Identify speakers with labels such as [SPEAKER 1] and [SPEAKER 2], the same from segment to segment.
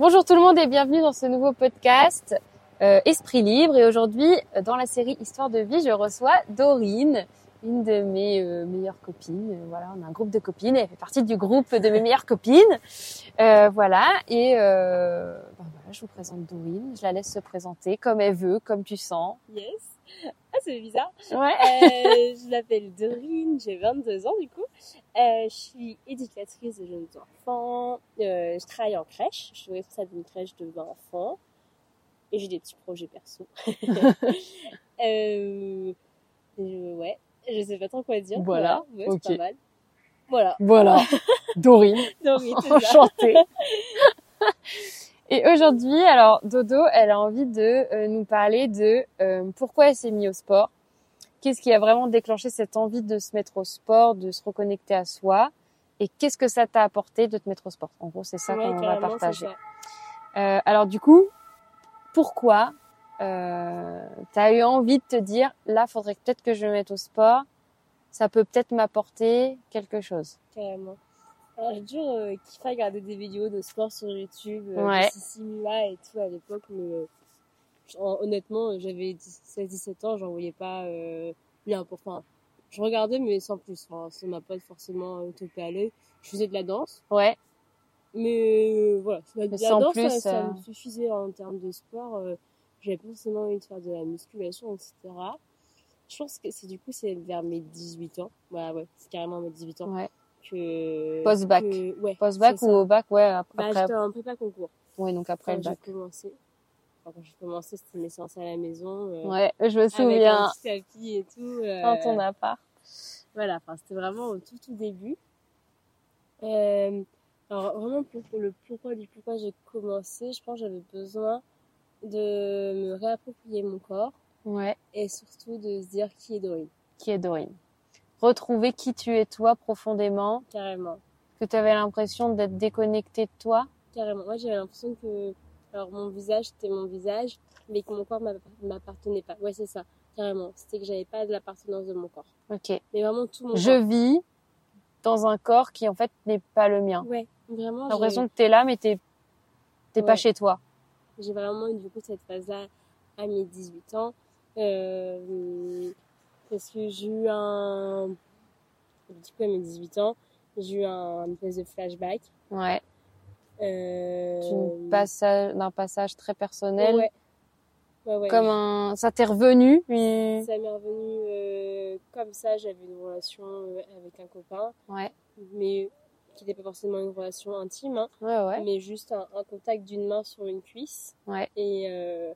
[SPEAKER 1] Bonjour tout le monde et bienvenue dans ce nouveau podcast euh, Esprit Libre. Et aujourd'hui, euh, dans la série Histoire de vie, je reçois Dorine, une de mes euh, meilleures copines. Euh, voilà, on a un groupe de copines. Elle fait partie du groupe de mes meilleures copines. Euh, voilà. Et ben voilà, je vous présente Dorine. Je la laisse se présenter comme elle veut, comme tu sens.
[SPEAKER 2] Yes. Ah, c'est bizarre.
[SPEAKER 1] Ouais.
[SPEAKER 2] je m'appelle Dorine, j'ai 22 ans du coup. je suis éducatrice de jeunes enfants. je travaille en crèche. Je suis responsable d'une crèche de 20 enfants. Et j'ai des petits projets perso. euh, ouais, je sais pas trop quoi dire.
[SPEAKER 1] Voilà.
[SPEAKER 2] Ouais, c'est pas mal. Voilà.
[SPEAKER 1] Voilà. Dorine.
[SPEAKER 2] Dorine,
[SPEAKER 1] Enchantée. Et aujourd'hui, alors Dodo, elle a envie de euh, nous parler de euh, pourquoi elle s'est mise au sport. Qu'est-ce qui a vraiment déclenché cette envie de se mettre au sport, de se reconnecter à soi? Et qu'est-ce que ça t'a apporté de te mettre au sport? En gros, c'est ça qu'on va partager. Euh, alors du coup, pourquoi euh, tu as eu envie de te dire là, faudrait peut-être que je me mette au sport. Ça peut peut-être m'apporter quelque chose?
[SPEAKER 2] Carrément. Alors j'ai toujours euh, kiffé regarder des vidéos de sport sur YouTube, euh,
[SPEAKER 1] ouais.
[SPEAKER 2] de Simula et tout à l'époque, mais euh, honnêtement, j'avais 16-17 ans, j'en voyais pas euh, bien. Enfin, je regardais, mais sans plus. Enfin, ça m'a pas forcément euh, topé à l'œil. Je faisais de la danse.
[SPEAKER 1] Ouais.
[SPEAKER 2] Mais euh, voilà, la,
[SPEAKER 1] Mais
[SPEAKER 2] la danse,
[SPEAKER 1] plus,
[SPEAKER 2] ça, ça me suffisait en termes de sport. Euh, J'avais pas forcément envie de faire de la musculation, etc. Je pense que c'est du coup, c'est vers mes 18 ans. Voilà, ouais, c'est carrément mes 18 ans.
[SPEAKER 1] Ouais.
[SPEAKER 2] Que. Que- Ouais.
[SPEAKER 1] Post-bac
[SPEAKER 2] c'est
[SPEAKER 1] ou au bac, ouais,
[SPEAKER 2] Bah,
[SPEAKER 1] après.
[SPEAKER 2] j'étais en prépa concours.
[SPEAKER 1] ouais, donc après
[SPEAKER 2] Quand
[SPEAKER 1] le
[SPEAKER 2] j'ai
[SPEAKER 1] bac.
[SPEAKER 2] commencé. Enfin, quand j'ai commencé, c'était mes séances à la maison. euh,
[SPEAKER 1] Ouais, je me
[SPEAKER 2] Avec
[SPEAKER 1] souviens.
[SPEAKER 2] un petit tapis et tout. euh,
[SPEAKER 1] Dans ton appart.
[SPEAKER 2] Voilà, enfin, c'était vraiment au tout, tout début. Euh, alors, vraiment, pour, pour le pourquoi du pourquoi j'ai commencé, je pense que j'avais besoin de me réapproprier mon corps
[SPEAKER 1] Ouais.
[SPEAKER 2] et surtout de se dire qui est Dorine,
[SPEAKER 1] Qui est Dorine. Retrouver qui tu es toi profondément.
[SPEAKER 2] carrément.
[SPEAKER 1] Que tu avais l'impression d'être déconnecté de toi.
[SPEAKER 2] Carrément. Moi, j'avais l'impression que alors, mon visage, c'était mon visage, mais que mon corps m'app- m'appartenait pas. Ouais, c'est ça, carrément. C'était que j'avais pas de l'appartenance de mon corps.
[SPEAKER 1] Ok.
[SPEAKER 2] Mais vraiment tout mon
[SPEAKER 1] Je vis dans un corps qui en fait n'est pas le mien.
[SPEAKER 2] Ouais, vraiment.
[SPEAKER 1] J'ai l'impression que t'es là, mais t'es t'es pas chez toi.
[SPEAKER 2] J'ai vraiment eu du coup cette phase-là à mes 18 ans. Euh, parce que j'ai eu un. Du coup, à mes 18 ans, j'ai eu un, espèce de flashback.
[SPEAKER 1] Ouais.
[SPEAKER 2] Euh,
[SPEAKER 1] passage, d'un passage très personnel.
[SPEAKER 2] Ouais. Ouais, ouais.
[SPEAKER 1] Comme un, ça t'est revenu.
[SPEAKER 2] Ça m'est revenu euh, comme ça. J'avais une relation euh, avec un copain,
[SPEAKER 1] Ouais.
[SPEAKER 2] mais qui n'était pas forcément une relation intime, hein,
[SPEAKER 1] Ouais, ouais.
[SPEAKER 2] mais juste un, un contact d'une main sur une cuisse.
[SPEAKER 1] Ouais.
[SPEAKER 2] Et euh,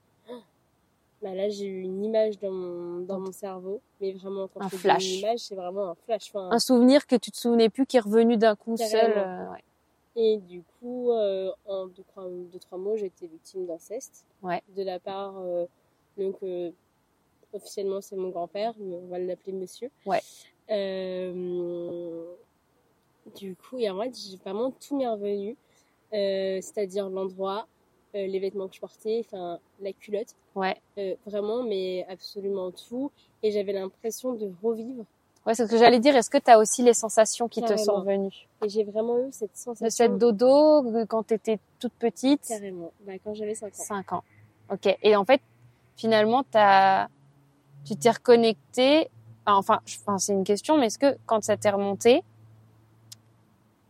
[SPEAKER 2] bah là, j'ai eu une image dans mon, dans mon cerveau. Mais vraiment, quand
[SPEAKER 1] Un
[SPEAKER 2] je
[SPEAKER 1] flash.
[SPEAKER 2] une image, c'est vraiment un flash. Enfin,
[SPEAKER 1] Un souvenir que tu te souvenais plus qui est revenu d'un coup seul. Euh, ouais.
[SPEAKER 2] Et du coup, euh, en deux, trois, deux, trois mots, j'ai été victime d'inceste.
[SPEAKER 1] Ouais.
[SPEAKER 2] De la part, euh, donc, officiellement, c'est mon grand-père, mais on va l'appeler monsieur.
[SPEAKER 1] Ouais.
[SPEAKER 2] Du coup, et en fait, j'ai vraiment tout m'est revenu. C'est-à-dire l'endroit, euh, les vêtements que je portais, enfin, la culotte.
[SPEAKER 1] Ouais.
[SPEAKER 2] Euh, vraiment, mais absolument tout. Et j'avais l'impression de revivre.
[SPEAKER 1] Ouais, c'est ce que j'allais dire. Est-ce que tu as aussi les sensations qui te sont revenues
[SPEAKER 2] Et j'ai vraiment eu cette
[SPEAKER 1] De
[SPEAKER 2] sensation.
[SPEAKER 1] cette dodo de quand tu étais toute petite?
[SPEAKER 2] Carrément. Bah, quand j'avais 5 ans.
[SPEAKER 1] 5 ans. Ok. Et en fait, finalement, t'as, tu t'es reconnecté. Enfin, je- enfin, c'est une question, mais est-ce que quand ça t'est remonté,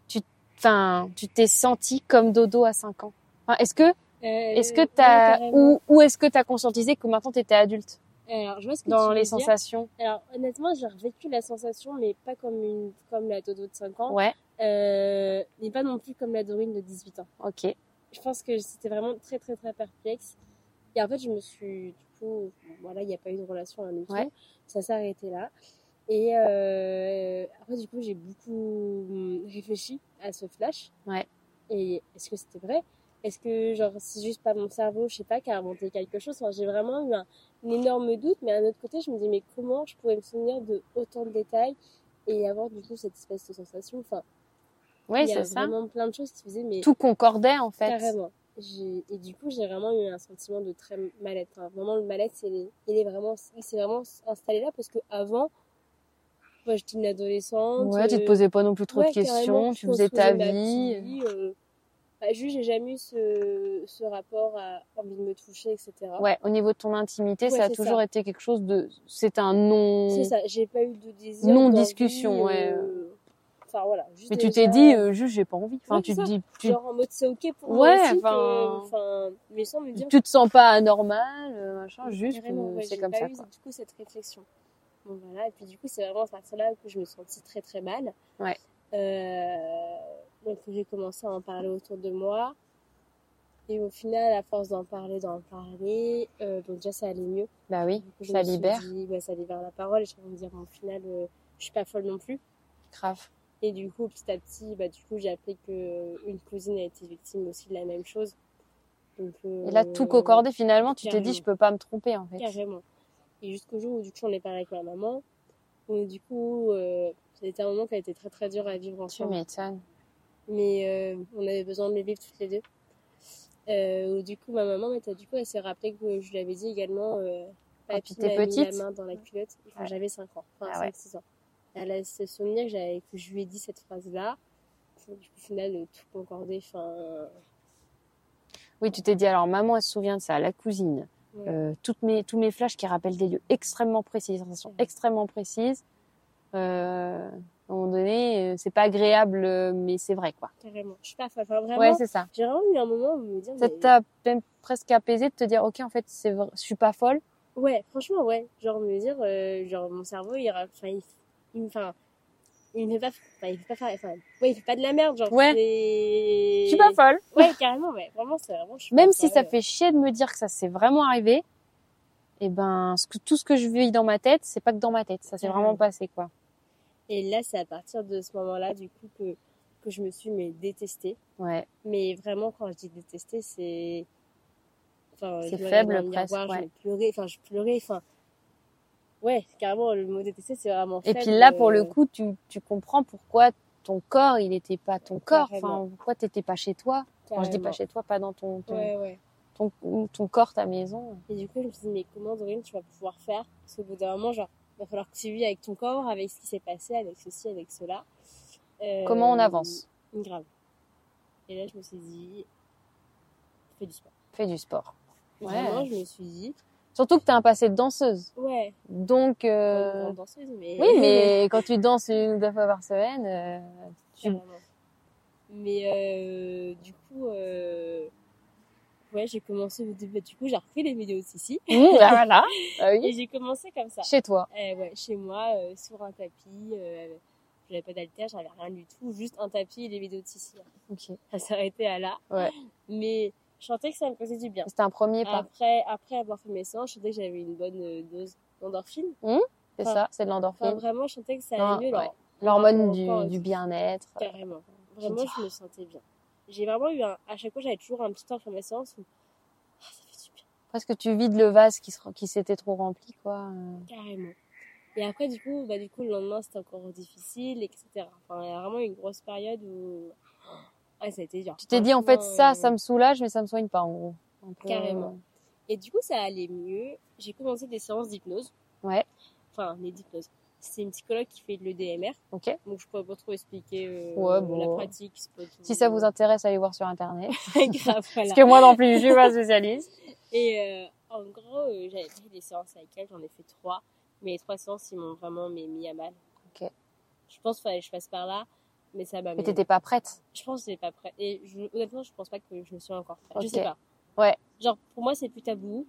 [SPEAKER 1] tu, enfin, tu t'es senti comme dodo à 5 ans? Enfin, Est-ce que, est-ce que
[SPEAKER 2] Euh,
[SPEAKER 1] t'as,
[SPEAKER 2] ouais,
[SPEAKER 1] ou, ou est-ce que t'as conscientisé que maintenant t'étais adulte
[SPEAKER 2] Alors, je vois ce que
[SPEAKER 1] dans
[SPEAKER 2] tu
[SPEAKER 1] les
[SPEAKER 2] dire.
[SPEAKER 1] sensations
[SPEAKER 2] Alors, honnêtement, j'ai revécu la sensation, mais pas comme une, comme la dodo de 5 ans.
[SPEAKER 1] Ouais.
[SPEAKER 2] Euh, mais pas non plus comme la Dorine de 18 ans.
[SPEAKER 1] Ok.
[SPEAKER 2] Je pense que c'était vraiment très, très, très perplexe. Et en fait, je me suis, du coup, voilà, il n'y a pas eu de relation à nous
[SPEAKER 1] Ouais.
[SPEAKER 2] Ça s'est arrêté là. Et euh, après, du coup, j'ai beaucoup hum, réfléchi à ce flash.
[SPEAKER 1] Ouais.
[SPEAKER 2] Et est-ce que c'était vrai? Est-ce que, genre, c'est juste pas mon cerveau, je sais pas, qui a inventé quelque chose enfin, J'ai vraiment eu un, un énorme doute. Mais d'un autre côté, je me dis, mais comment je pourrais me souvenir de autant de détails et avoir, du coup, cette espèce de sensation? Enfin,
[SPEAKER 1] Oui,
[SPEAKER 2] il y a
[SPEAKER 1] ça.
[SPEAKER 2] vraiment plein de choses qui faisaient, mais
[SPEAKER 1] Tout concordait en fait.
[SPEAKER 2] carrément. Et du coup, j'ai vraiment eu un sentiment de très mal-être. Enfin, vraiment, le mal-être, il est vraiment, il s'est vraiment installé là parce que avant, moi, j'étais une adolescente.
[SPEAKER 1] Ouais, tu te
[SPEAKER 2] euh,
[SPEAKER 1] posais pas non plus trop
[SPEAKER 2] ouais,
[SPEAKER 1] de questions, tu faisais ta vie.
[SPEAKER 2] vie, euh, Bah, juste, j'ai jamais eu ce, ce rapport à envie de me toucher, etc.
[SPEAKER 1] Ouais, au niveau de ton intimité,
[SPEAKER 2] Ouais,
[SPEAKER 1] ça a toujours
[SPEAKER 2] ça.
[SPEAKER 1] été quelque chose de. C'est un non.
[SPEAKER 2] C'est ça, j'ai pas eu de désir.
[SPEAKER 1] Non
[SPEAKER 2] d'envie,
[SPEAKER 1] discussion, ouais.
[SPEAKER 2] euh, Enfin voilà. Juste
[SPEAKER 1] Mais tu t'es dit, euh, juste, j'ai pas envie. Enfin,
[SPEAKER 2] Ouais,
[SPEAKER 1] tu te dis, tu,
[SPEAKER 2] Genre en mode c'est ok pour
[SPEAKER 1] Ouais,
[SPEAKER 2] moi aussi.
[SPEAKER 1] enfin-
[SPEAKER 2] que- Enfin, mais sans me dire.
[SPEAKER 1] tu te sens pas anormal, euh, machin, juste, euh,
[SPEAKER 2] ouais,
[SPEAKER 1] c'est comme
[SPEAKER 2] pas
[SPEAKER 1] ça,
[SPEAKER 2] eu,
[SPEAKER 1] quoi.
[SPEAKER 2] du coup cette réflexion. Bon voilà, et puis du coup c'est vraiment à partir là que je me sentis très très mal.
[SPEAKER 1] Ouais.
[SPEAKER 2] Euh, donc j'ai commencé à en parler autour de moi. Et au final, à force d'en parler, d'en parler, euh, donc déjà ça allait mieux.
[SPEAKER 1] Bah oui,
[SPEAKER 2] coup,
[SPEAKER 1] ça
[SPEAKER 2] me
[SPEAKER 1] libère.
[SPEAKER 2] dit, ouais, ça libère la parole et je suis en de dire, bon, au final, euh, je suis pas folle non plus.
[SPEAKER 1] Grave.
[SPEAKER 2] Et du coup, petit à petit, bah, du coup, j'ai appris que une cousine a été victime aussi de la même chose. Donc, euh,
[SPEAKER 1] Et là, tout concordé, finalement, tu t'es dit, je peux pas me tromper, en fait.
[SPEAKER 2] Carrément. Et jusqu'au jour où, du coup, j'en ai parlé avec ma maman. Où, du coup, euh, c'était un moment qui a été très très dur à vivre
[SPEAKER 1] Tu
[SPEAKER 2] ensemble.
[SPEAKER 1] m'étonnes.
[SPEAKER 2] Mais euh, on avait besoin de le vivre toutes les deux. Euh, du coup, ma maman, mais, du coup, elle s'est rappelée que je lui avais dit également, euh, papy
[SPEAKER 1] étais
[SPEAKER 2] m'a mis la main dans la culotte quand
[SPEAKER 1] Ouais.
[SPEAKER 2] j'avais 5 ans. Enfin,
[SPEAKER 1] Ah ouais.
[SPEAKER 2] 5-6 ans. Elle a ce souvenir que, que je lui ai dit cette phrase-là. Du coup, au final, tout concordé. Enfin,
[SPEAKER 1] Oui, tu t'es dit, alors, maman, elle se souvient de ça, la cousine.
[SPEAKER 2] ouais.
[SPEAKER 1] Euh, toutes mes, tous mes flashs qui rappellent des lieux extrêmement précis, des sensations extrêmement précises. Euh, à un moment donné, euh, c'est pas agréable, euh, mais c'est vrai, quoi.
[SPEAKER 2] carrément. Je suis pas folle. Enfin, vraiment,
[SPEAKER 1] Ouais, c'est ça.
[SPEAKER 2] j'ai vraiment eu un moment où me dire,
[SPEAKER 1] Ça
[SPEAKER 2] mais-
[SPEAKER 1] t'a même presque apaisé de te dire, ok, en fait, c'est vrai, je suis pas folle.
[SPEAKER 2] Ouais, franchement, ouais. Genre, me dire, euh, genre, mon cerveau, il, enfin, il, il, enfin, il ne fait pas, enfin, il fait pas faire, enfin, ouais, il fait pas de la merde, genre,
[SPEAKER 1] Ouais. Je suis pas folle.
[SPEAKER 2] Ouais, carrément, ouais. Vraiment, c'est vraiment, je suis
[SPEAKER 1] Même si
[SPEAKER 2] folle,
[SPEAKER 1] ça
[SPEAKER 2] ouais.
[SPEAKER 1] fait chier de me dire que ça s'est vraiment arrivé, et ben, ce que, tout ce que je vis dans ma tête, c'est pas que dans ma tête. Ça s'est vraiment passé, quoi.
[SPEAKER 2] Et là, c'est à partir de ce moment-là, du coup, que, que je me suis, mais, détestée.
[SPEAKER 1] Ouais.
[SPEAKER 2] Mais vraiment, quand je dis détester, c'est, enfin,
[SPEAKER 1] C'est faible,
[SPEAKER 2] dans
[SPEAKER 1] presque,
[SPEAKER 2] miroir,
[SPEAKER 1] ouais.
[SPEAKER 2] Je pleurais, enfin, je pleurais, enfin, ouais, carrément, le mot détester, c'est vraiment
[SPEAKER 1] Et
[SPEAKER 2] faible.
[SPEAKER 1] puis là, pour le
[SPEAKER 2] euh,
[SPEAKER 1] coup, tu, tu comprends pourquoi ton corps, il était pas ton corps.
[SPEAKER 2] Carrément.
[SPEAKER 1] Enfin, pourquoi t'étais pas chez toi? Quand je dis pas chez toi, pas dans ton, ton,
[SPEAKER 2] Ouais, ouais.
[SPEAKER 1] ton, ton corps, ta maison.
[SPEAKER 2] Et du coup, je me suis dit, mais comment, Dorine, tu vas pouvoir faire? Parce qu'au bout d'un moment, genre, il va falloir que tu vis avec ton corps, avec ce qui s'est passé, avec ceci, avec cela. Euh,
[SPEAKER 1] Comment on avance?
[SPEAKER 2] Grave. Et là, je me suis dit, fais du sport.
[SPEAKER 1] Fais du sport.
[SPEAKER 2] Vraiment,
[SPEAKER 1] Ouais.
[SPEAKER 2] je me suis dit,
[SPEAKER 1] Surtout que t'as un passé de danseuse.
[SPEAKER 2] ouais,
[SPEAKER 1] Donc,
[SPEAKER 2] une
[SPEAKER 1] euh,
[SPEAKER 2] danseuse, mais.
[SPEAKER 1] oui, mais quand tu danses une ou deux fois par semaine, euh, tu...
[SPEAKER 2] Mais euh, du coup, euh, ouais, j'ai commencé au début. Du coup, j'ai repris les vidéos de Sissi.
[SPEAKER 1] Mmh, bah voilà. Ah
[SPEAKER 2] Et j'ai commencé comme ça.
[SPEAKER 1] Chez toi.
[SPEAKER 2] Eh ouais, chez moi, euh, sur un tapis. Euh, j'avais pas d'haltère, j'avais rien du tout. Juste un tapis et les vidéos de Sissi.
[SPEAKER 1] Ok.
[SPEAKER 2] Ça s'arrêtait à là.
[SPEAKER 1] Ouais.
[SPEAKER 2] Mais je sentais que ça me faisait du bien.
[SPEAKER 1] C'était un premier pas.
[SPEAKER 2] Après, après avoir fait mes séances, je sentais que j'avais une bonne euh, dose d'endorphine.
[SPEAKER 1] C'est
[SPEAKER 2] enfin,
[SPEAKER 1] ça, c'est de
[SPEAKER 2] Enfin,
[SPEAKER 1] l'endorphine.
[SPEAKER 2] vraiment, je sentais que ça
[SPEAKER 1] Ah,
[SPEAKER 2] allait mieux.
[SPEAKER 1] ouais.
[SPEAKER 2] genre,
[SPEAKER 1] L'hormone du, du bien-être.
[SPEAKER 2] Carrément. Vraiment, je me sentais bien. J'ai vraiment eu un... À chaque fois, j'avais toujours un petit temps après mes séances où... Ah, ça fait du bien.
[SPEAKER 1] Presque tu vides le vase qui, se- qui s'était trop rempli, quoi. Euh,
[SPEAKER 2] Carrément. Et après, du coup, bah, du coup, le lendemain, c'était encore difficile, etc. Enfin, il y a vraiment une grosse période où... Ah, ça a été dur.
[SPEAKER 1] Tu t'es dit, en fait, ça,
[SPEAKER 2] euh,
[SPEAKER 1] ça me soulage, mais ça me soigne pas, en gros. Peu,
[SPEAKER 2] Carrément. Et du coup, ça allait mieux. J'ai commencé des séances d'hypnose.
[SPEAKER 1] Ouais.
[SPEAKER 2] Enfin, les d'hypnose. C'est une psychologue qui fait le DMR.
[SPEAKER 1] euh, Ok.
[SPEAKER 2] Donc, je pourrais pas trop expliquer euh,
[SPEAKER 1] Ouais, bon.
[SPEAKER 2] la pratique. tout-
[SPEAKER 1] Si ça vous intéresse, allez voir sur Internet.
[SPEAKER 2] Grave, voilà.
[SPEAKER 1] Parce que moi non plus, je suis pas spécialiste.
[SPEAKER 2] Et euh, en gros, euh, j'avais pris des séances avec elle, j'en ai fait trois. Mais les trois séances, ils m'ont vraiment mis à mal.
[SPEAKER 1] Ok.
[SPEAKER 2] Je pense qu'il fallait que je passe par là, mais ça m'a
[SPEAKER 1] Mais t'étais pas prête.
[SPEAKER 2] Je pense que c'est pas prêt. Et je, honnêtement, je pense pas que je me suis encore prête. Je
[SPEAKER 1] Ok.
[SPEAKER 2] sais pas.
[SPEAKER 1] Ouais.
[SPEAKER 2] Genre, pour moi, c'est plus tabou.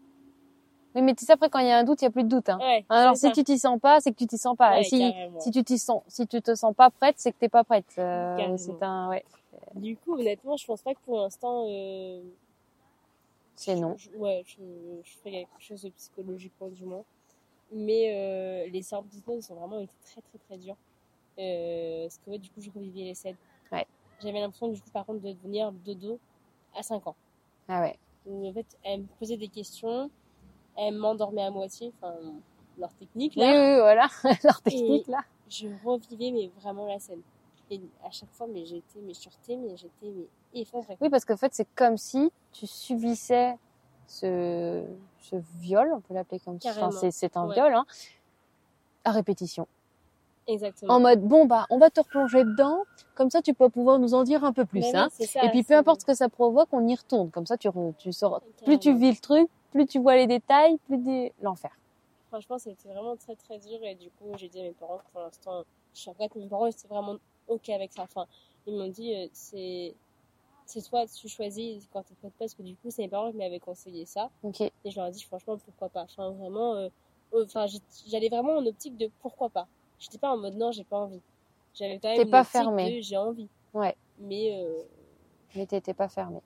[SPEAKER 1] Oui, mais tu sais, après, quand il y a un doute, il y a plus de doute. Hein.
[SPEAKER 2] Ouais.
[SPEAKER 1] Alors,
[SPEAKER 2] c'est
[SPEAKER 1] si
[SPEAKER 2] ça.
[SPEAKER 1] tu t'y sens pas, c'est que tu t'y sens pas.
[SPEAKER 2] Ouais,
[SPEAKER 1] Et si,
[SPEAKER 2] carrément.
[SPEAKER 1] si tu t'y sens, si tu te sens pas prête, c'est que t'es pas prête. Euh, c'est un, ouais,
[SPEAKER 2] Du coup, honnêtement, je pense pas que pour l'instant. Euh,
[SPEAKER 1] c'est non.
[SPEAKER 2] je- ouais, je, je fais quelque chose de psychologiquement, du moins. Mais euh, les séances d'hypnose ont vraiment été très, très, très dures. Euh, parce que, ouais, du coup, je revivais les scènes.
[SPEAKER 1] Ouais.
[SPEAKER 2] J'avais l'impression, du coup, par contre, de devenir dodo à 5 ans.
[SPEAKER 1] Ah ouais.
[SPEAKER 2] Où, en fait, elle me posait des questions, elle m'endormait à moitié, enfin, leur technique, là.
[SPEAKER 1] oui, oui, voilà. Leur technique, là.
[SPEAKER 2] Je revivais, mais vraiment la scène. Et à chaque fois, mais j'étais, mais sûreté, mais j'étais, mais effondrée.
[SPEAKER 1] Oui, parce qu'en fait, c'est comme si tu subissais ce, ce viol, on peut l'appeler comme ça. Enfin, c'est, c'est un
[SPEAKER 2] Ouais.
[SPEAKER 1] viol, hein, à répétition.
[SPEAKER 2] Exactement.
[SPEAKER 1] En mode, bon, bah, on va te replonger dedans. Comme ça, tu peux pouvoir nous en dire un peu plus,
[SPEAKER 2] Mais
[SPEAKER 1] hein.
[SPEAKER 2] ça,
[SPEAKER 1] Et puis, peu importe ce que ça provoque, on y retourne. Comme ça, tu, tu sors. Plus tu vis le truc, plus tu vois les détails, plus des... l'enfer.
[SPEAKER 2] Franchement, c'était vraiment très très dur et du coup, j'ai dit à mes parents que pour l'instant, je suis regrette, mes parents étaient vraiment ok avec ça. Enfin, ils m'ont dit, euh, c'est c'est toi, tu choisis quand t'es prête parce que du coup, c'est mes parents qui m'avaient conseillé ça
[SPEAKER 1] Ok.
[SPEAKER 2] et je leur ai dit, franchement, pourquoi pas? Enfin, vraiment, euh, enfin, j'allais vraiment en optique de pourquoi pas. J'étais pas en mode non, j'ai pas envie. J'avais quand même une
[SPEAKER 1] pas
[SPEAKER 2] optique
[SPEAKER 1] fermée.
[SPEAKER 2] de j'ai envie.
[SPEAKER 1] Ouais.
[SPEAKER 2] Mais euh,
[SPEAKER 1] Mais t'étais pas fermé.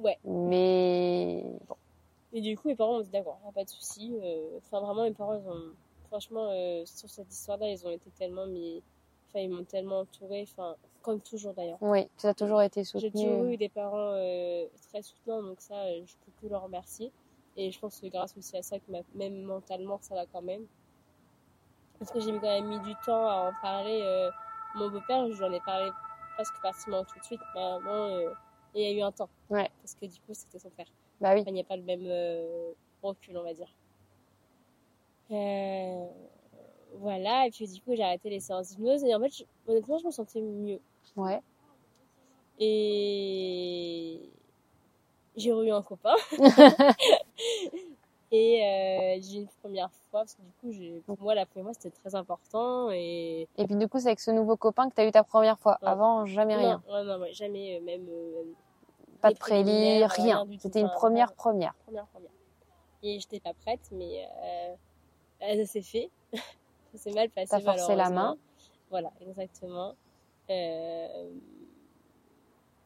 [SPEAKER 2] ouais.
[SPEAKER 1] Mais bon.
[SPEAKER 2] Et du coup, mes parents m'ont dit d'accord, y a pas de souci. Euh, Enfin, vraiment, mes parents, ils ont, franchement, euh, sur cette histoire-là, ils ont été tellement mis, enfin, ils m'ont tellement entouré, enfin, comme toujours d'ailleurs.
[SPEAKER 1] Oui, tu as toujours été
[SPEAKER 2] J'ai
[SPEAKER 1] soutenu.
[SPEAKER 2] toujours eu des parents euh, très soutenants, donc ça, je peux que leur remercier. Et je pense que grâce aussi à ça, que même mentalement, ça va quand même. Parce que j'ai quand même mis du temps à en parler. euh, mon beau-père, j'en ai parlé presque pratiquement tout de suite, mais vraiment, euh, il y a eu un temps.
[SPEAKER 1] Ouais.
[SPEAKER 2] Parce que du coup, c'était son père.
[SPEAKER 1] Bah oui.
[SPEAKER 2] Enfin, il n'y a pas le même euh, recul, on va dire. Euh, voilà, et puis du coup, j'ai arrêté les séances d'hypnose et en fait, je- honnêtement, je me sentais mieux.
[SPEAKER 1] Ouais.
[SPEAKER 2] Et j'ai eu un copain. et euh, j'ai eu une première fois, parce que du coup, j'ai- pour moi, la première fois, c'était très important. Et
[SPEAKER 1] Et puis du coup, c'est avec ce nouveau copain que tu as eu ta première fois.
[SPEAKER 2] Ouais.
[SPEAKER 1] Avant, jamais rien.
[SPEAKER 2] non, ouais, non, ouais, jamais, euh, même
[SPEAKER 1] Pas de prélit, rien. C'était une première première.
[SPEAKER 2] première, première. Et j'étais pas prête, mais euh, ça s'est fait. ça s'est mal passé.
[SPEAKER 1] T'as forcé la main.
[SPEAKER 2] Voilà, exactement. Euh,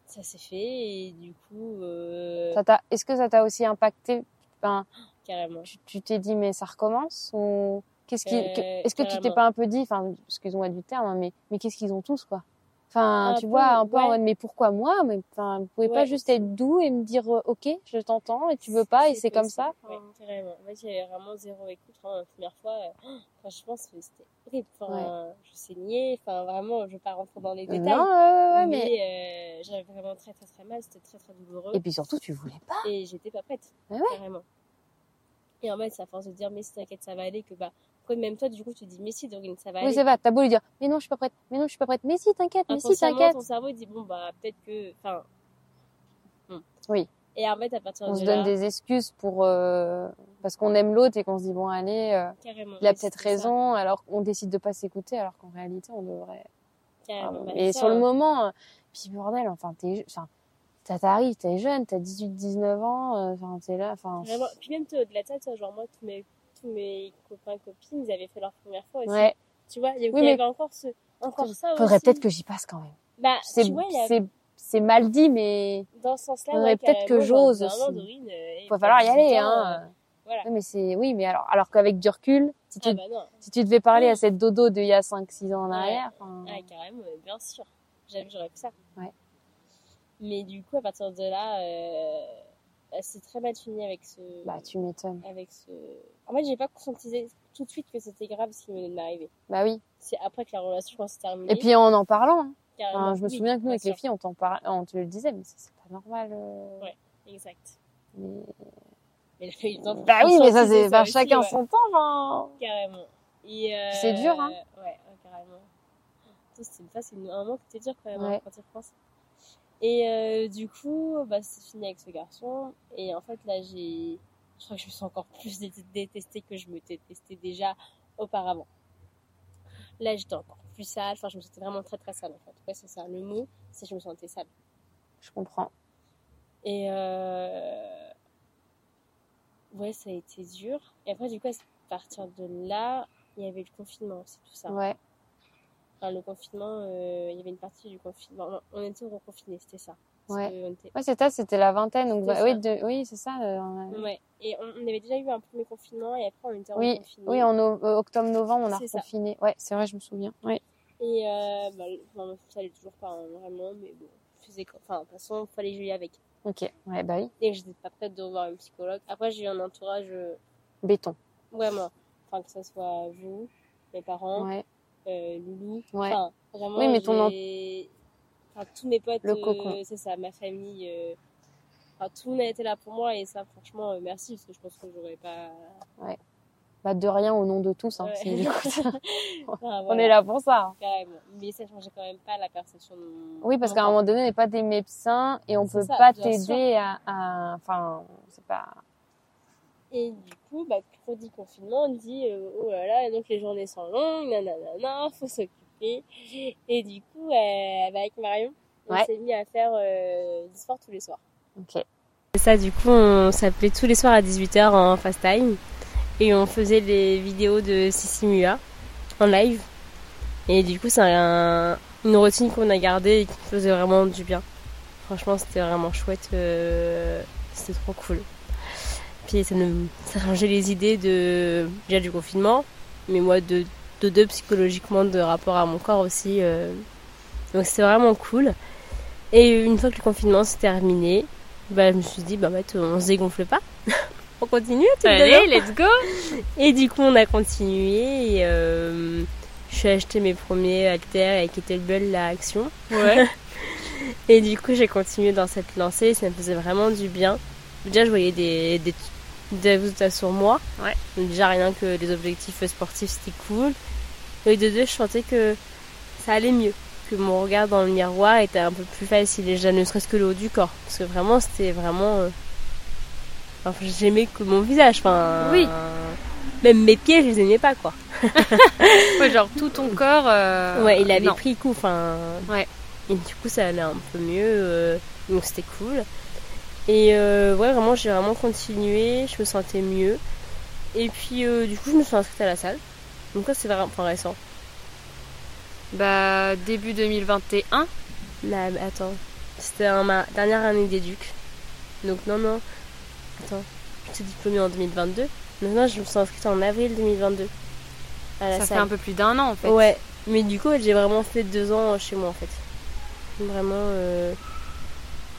[SPEAKER 2] ça s'est fait et du coup, euh,
[SPEAKER 1] Ça t'a- Est-ce que ça t'a aussi impacté? Enfin,
[SPEAKER 2] carrément.
[SPEAKER 1] Tu t'es dit, mais ça recommence ou qu'est-ce qui,
[SPEAKER 2] Euh,
[SPEAKER 1] Est-ce que tu t'es pas un peu dit, enfin, excuse-moi du terme, hein, mais, mais qu'est-ce qu'ils ont tous, quoi? Enfin,
[SPEAKER 2] Un
[SPEAKER 1] tu
[SPEAKER 2] peu,
[SPEAKER 1] vois, un peu en mode, mais pourquoi moi? Mais enfin, vous pouvez pas juste être doux et me dire, euh, ok, je t'entends et tu veux pas et c'est comme ça.
[SPEAKER 2] possible, Ouais, carrément. En fait, j'avais vraiment zéro écoute. Vraiment, la première fois, euh, franchement, c'était horrible. Enfin, je saignais. Enfin, vraiment, je vais pas rentrer dans les
[SPEAKER 1] Non,
[SPEAKER 2] détails.
[SPEAKER 1] ouais, ouais, ouais, mais
[SPEAKER 2] mais euh, j'avais vraiment très, très, très mal. C'était très, très douloureux.
[SPEAKER 1] et puis surtout, tu voulais pas.
[SPEAKER 2] Et j'étais pas prête.
[SPEAKER 1] Ah ouais
[SPEAKER 2] Carrément. Et en fait, c'est à force de dire, mais si t'inquiète, ça va aller, que bah, quoi, même toi, du coup, tu dis, mais si, Dorine, ça va
[SPEAKER 1] Oui,
[SPEAKER 2] aller.
[SPEAKER 1] c'est vrai. T'as beau lui dire, mais non, je suis pas prête. Mais non, je suis pas prête. Mais si, t'inquiète. Mais si, t'inquiète.
[SPEAKER 2] ton cerveau, il dit, bon, bah, peut-être que, enfin. hmm.
[SPEAKER 1] Oui.
[SPEAKER 2] Et en fait, à partir
[SPEAKER 1] On
[SPEAKER 2] de
[SPEAKER 1] se
[SPEAKER 2] là,
[SPEAKER 1] donne des excuses pour euh, parce qu'on aime l'autre et qu'on se dit bon allez, euh, il a peut-être
[SPEAKER 2] c'était ça.
[SPEAKER 1] raison. Alors qu'on décide de pas s'écouter, alors qu'en réalité on devrait.
[SPEAKER 2] Carrément. Bah,
[SPEAKER 1] et
[SPEAKER 2] ça,
[SPEAKER 1] sur le
[SPEAKER 2] hein.
[SPEAKER 1] moment, euh, puis bordel, enfin t'es, enfin ça t'arrive, t'es jeune, t'as 18-19 ans, euh, enfin t'es là, enfin.
[SPEAKER 2] Vraiment. Puis même toi, au-delà de ça, tu vois, genre moi, tous mes, tous mes copains, copines, ils avaient fait leur première fois aussi.
[SPEAKER 1] Ouais.
[SPEAKER 2] Tu vois, il y
[SPEAKER 1] Oui,
[SPEAKER 2] y avait encore ce, encore ça
[SPEAKER 1] Faudrait peut-être que j'y passe quand même.
[SPEAKER 2] Bah,
[SPEAKER 1] C'est,
[SPEAKER 2] tu a,
[SPEAKER 1] c'est, mal dit, mais
[SPEAKER 2] dans ce sens-là,
[SPEAKER 1] faudrait
[SPEAKER 2] ouais,
[SPEAKER 1] peut-être que j'ose
[SPEAKER 2] vraiment,
[SPEAKER 1] aussi.
[SPEAKER 2] Euh,
[SPEAKER 1] il va
[SPEAKER 2] t'as
[SPEAKER 1] falloir y
[SPEAKER 2] 18
[SPEAKER 1] aller, hein.
[SPEAKER 2] euh, Voilà.
[SPEAKER 1] Mais c'est, oui, mais alors, alors qu'avec du recul, si tu,
[SPEAKER 2] Ah bah non.
[SPEAKER 1] si tu devais parler
[SPEAKER 2] Oui.
[SPEAKER 1] à cette dodo d'il y a 5-6 ans en
[SPEAKER 2] Ouais.
[SPEAKER 1] arrière,
[SPEAKER 2] Ah, carrément, euh, bien sûr. J'aurais fait ça.
[SPEAKER 1] Ouais.
[SPEAKER 2] Mais du coup, à partir de là, euh, bah, c'est très mal fini avec ce.
[SPEAKER 1] bah tu m'étonnes.
[SPEAKER 2] Avec ce. En fait, j'ai pas conscientisé tout de suite que c'était grave ce qui venait de m'arriver.
[SPEAKER 1] Bah oui.
[SPEAKER 2] C'est après que la relation, je pense, s'est terminée.
[SPEAKER 1] Et puis en en parlant, hein. Enfin, je me
[SPEAKER 2] Oui,
[SPEAKER 1] souviens que nous, avec les filles, on t'en parlait, on te le disait, mais ça, c'est pas normal. euh,
[SPEAKER 2] Ouais. Exact.
[SPEAKER 1] mais-
[SPEAKER 2] Mais il a le temps
[SPEAKER 1] Bah oui, mais ça, c'est pas
[SPEAKER 2] aussi,
[SPEAKER 1] chacun
[SPEAKER 2] ouais.
[SPEAKER 1] son temps. Enfin...
[SPEAKER 2] Carrément. Et, euh,
[SPEAKER 1] C'est dur, hein.
[SPEAKER 2] Ouais, ouais, carrément. Ça, c'est c'est un moment qui était dur quand même,
[SPEAKER 1] Ouais.
[SPEAKER 2] hein, quand tu y repenses. Et euh, du coup, bah, c'est fini avec ce garçon. Et en fait, là, j'ai. Je crois que je me suis encore plus dé- détestée que je me détestais déjà auparavant. Là, j'étais encore plus sale. Enfin, je me sentais vraiment très très sale en fait. Ouais, c'est ça. Le mot, c'est que je me sentais sale.
[SPEAKER 1] Je comprends.
[SPEAKER 2] Et euh... ouais, ça a été dur. Et après, du coup, à partir de là, il y avait le confinement, c'est tout ça.
[SPEAKER 1] Ouais.
[SPEAKER 2] Enfin, le confinement, euh, il y avait une partie du confinement. On était reconfinés, c'était ça. Parce
[SPEAKER 1] Ouais.
[SPEAKER 2] était-
[SPEAKER 1] Ouais, ça, c'était la vingtaine. Donc,
[SPEAKER 2] C'était
[SPEAKER 1] bah, oui, de- oui, c'est ça. euh,
[SPEAKER 2] Ouais. Et on, on avait déjà eu un premier confinement et après on était
[SPEAKER 1] Oui,
[SPEAKER 2] reconfinés.
[SPEAKER 1] Oui, en no- euh, octobre-novembre, on a
[SPEAKER 2] C'est ça.
[SPEAKER 1] reconfiné. Ouais, c'est vrai, je me souviens. Ouais.
[SPEAKER 2] Et euh, bah, enfin, ça allait toujours pas hein, vraiment, mais bon, je faisais quoi. Enfin, de toute façon, il fallait aille avec.
[SPEAKER 1] Ok. Ouais, bah oui.
[SPEAKER 2] Et j'étais pas prête de revoir un psychologue. Après, j'ai eu un entourage,
[SPEAKER 1] Béton.
[SPEAKER 2] vraiment. Enfin, que ce soit vous, mes parents,
[SPEAKER 1] Ouais.
[SPEAKER 2] Euh, Loulou.
[SPEAKER 1] Ouais.
[SPEAKER 2] Enfin, vraiment,
[SPEAKER 1] Oui, mais ton
[SPEAKER 2] enfin, tous mes potes,
[SPEAKER 1] Le
[SPEAKER 2] euh, c'est ça, ma famille, euh, enfin, tout le monde a été là pour moi et ça, franchement, merci parce que je pense que j'aurais pas.
[SPEAKER 1] Ouais. bah, de rien au nom de tous. Hein,
[SPEAKER 2] Ouais.
[SPEAKER 1] si j'écoute ça.
[SPEAKER 2] Enfin,
[SPEAKER 1] On est là pour ça.
[SPEAKER 2] Carrément. Mais ça changeait quand même pas la perception de mon-
[SPEAKER 1] Oui, parce qu'à un moment donné, on n'est pas des médecins et on
[SPEAKER 2] C'est
[SPEAKER 1] peut
[SPEAKER 2] ça,
[SPEAKER 1] pas t'aider à, à- Enfin, c'est pas.
[SPEAKER 2] Et du coup, bah, produit confinement, on dit, euh, oh là là, et donc les journées sont longues, nanana, faut s'occuper. Et du coup, euh, bah, avec Marion, on
[SPEAKER 1] Ouais.
[SPEAKER 2] s'est mis à faire euh, du sport tous les soirs.
[SPEAKER 1] Ok.
[SPEAKER 2] Et ça, du coup, on s'appelait tous les soirs à 18h en fast time. Et on faisait les vidéos de Sissi Mua en live. Et du coup, c'est un- une routine qu'on a gardée et qui faisait vraiment du bien. Franchement, c'était vraiment chouette. euh, c'était trop cool. Puis ça, nous, ça changeait les idées de déjà du confinement, mais moi de, de deux psychologiquement de rapport à mon corps aussi. euh. donc c'était vraiment cool. Et une fois que le confinement s'est terminé, bah, je me suis dit, bah, en fait, on se dégonfle pas. on continue, tout
[SPEAKER 1] Allez, let's go
[SPEAKER 2] Et du coup, on a continué. Et, euh, je suis acheté mes premiers haltères avec kettlebell la action.
[SPEAKER 1] Ouais.
[SPEAKER 2] Et du coup, j'ai continué dans cette lancée. Ça me faisait vraiment du bien. Déjà, je voyais des, des, des résultats sur moi.
[SPEAKER 1] Ouais.
[SPEAKER 2] Donc, déjà, rien que les objectifs sportifs, c'était cool. Et de deux, je sentais que ça allait mieux. Que mon regard dans le miroir était un peu plus facile. Déjà, ne serait-ce que le haut du corps. Parce que vraiment, c'était vraiment. euh, Enfin, j'aimais que mon visage. Enfin.
[SPEAKER 1] Oui.
[SPEAKER 2] Même mes pieds, je les aimais pas, quoi.
[SPEAKER 1] Ouais, genre tout ton corps. euh,
[SPEAKER 2] Ouais, il avait
[SPEAKER 1] non.
[SPEAKER 2] pris coup, enfin.
[SPEAKER 1] Ouais.
[SPEAKER 2] Et du coup, ça allait un peu mieux, euh, donc c'était cool. Et euh, ouais, vraiment, j'ai vraiment continué, je me sentais mieux. Et puis, euh, du coup, je me suis inscrite à la salle. Donc ça, c'est vraiment enfin, récent.
[SPEAKER 1] Bah, début 2021.
[SPEAKER 2] Là, mais attends, c'était en ma dernière année d'éduc. Donc non, non. Attends, je suis diplômée en 2022. Donc non, je me suis inscrite en avril 2022 à la
[SPEAKER 1] Ça fait un peu plus d'un an en fait.
[SPEAKER 2] Ouais, mais du coup, j'ai vraiment fait deux ans chez moi en fait. Vraiment. Euh...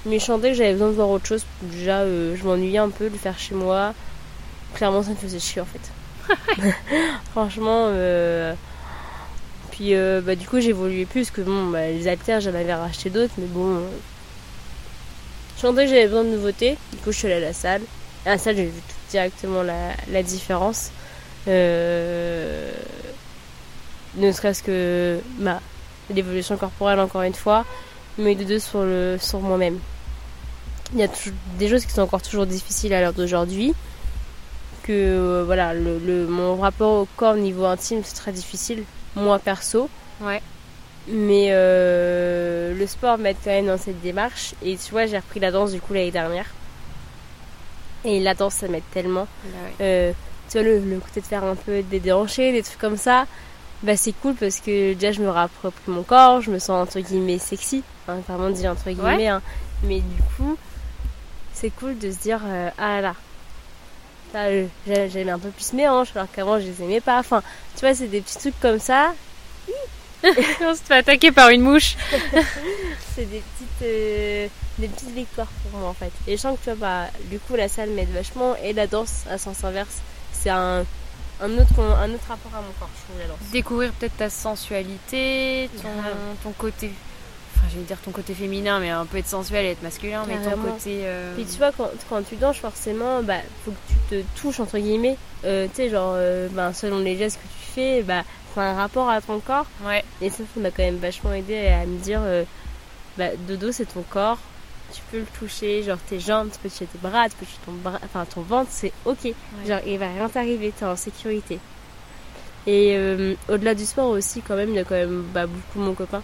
[SPEAKER 2] Mais je sentais que j'avais besoin de voir autre chose. Déjà, euh, je m'ennuyais un peu de le faire chez moi. Clairement, ça me faisait chier en fait. Franchement. Euh... Puis euh, bah, du coup, j'évoluais plus parce que bon, bah, les haltères, j'en avais racheté d'autres, mais bon. euh, Je sentais que j'avais besoin de nouveautés. Du coup, je suis allée à la salle. À la salle, j'ai vu tout directement la, la différence. Euh, ne serait-ce que ma l'évolution corporelle encore une fois, mais de deux sur le sur moi-même. Il y a des choses qui sont encore toujours difficiles à l'heure d'aujourd'hui. Que euh, voilà, le, le- mon rapport au corps niveau intime c'est très difficile, moi perso.
[SPEAKER 1] Ouais.
[SPEAKER 2] Mais euh, le sport m'aide quand même dans cette démarche. Et tu vois, j'ai repris la danse du coup l'année dernière. Et la danse, ça m'aide tellement.
[SPEAKER 1] Bah ouais.
[SPEAKER 2] Euh, tu vois, le, le côté de faire un peu des déhanchés, des trucs comme ça, bah c'est cool parce que déjà je me réapproprie mon corps, je me sens entre guillemets sexy, hein, vraiment dit entre guillemets, hein. mais du coup, c'est cool de se dire, euh, ah là, là euh, j'ai- j'aime un peu plus mes hanches alors qu'avant je les aimais pas, enfin, tu vois, c'est des petits trucs comme ça,
[SPEAKER 1] On se fait attaquer par une mouche.
[SPEAKER 2] c'est des petites, euh, des petites victoires pour moi en fait. Et je sens que tu vois, bah, du coup, la salle m'aide vachement et la danse à sens inverse, c'est un, un, autre, un autre rapport à mon corps, je trouve, la danse.
[SPEAKER 1] Découvrir peut-être ta sensualité, ton, ton côté. Enfin, j'allais dire ton côté féminin, mais un peu être sensuel et être masculin, mais ton côté. euh,
[SPEAKER 2] Puis tu vois, quand, quand tu danses, forcément, bah, faut que tu te touches, entre guillemets. Euh, tu sais, genre, euh, bah, selon les gestes que tu fais, bah, c'est un rapport à ton corps.
[SPEAKER 1] Ouais.
[SPEAKER 2] Et ça, ça m'a quand même vachement aidé à me dire, bah, dodo, c'est ton corps. Tu peux le toucher, genre tes jambes, tu peux toucher tes bras, tu peux toucher ton, bras, enfin, ton ventre, c'est ok. Genre, il va rien t'arriver, t'es en sécurité. Et euh, au-delà du sport aussi, quand même, il y a quand même bah, beaucoup mon copain.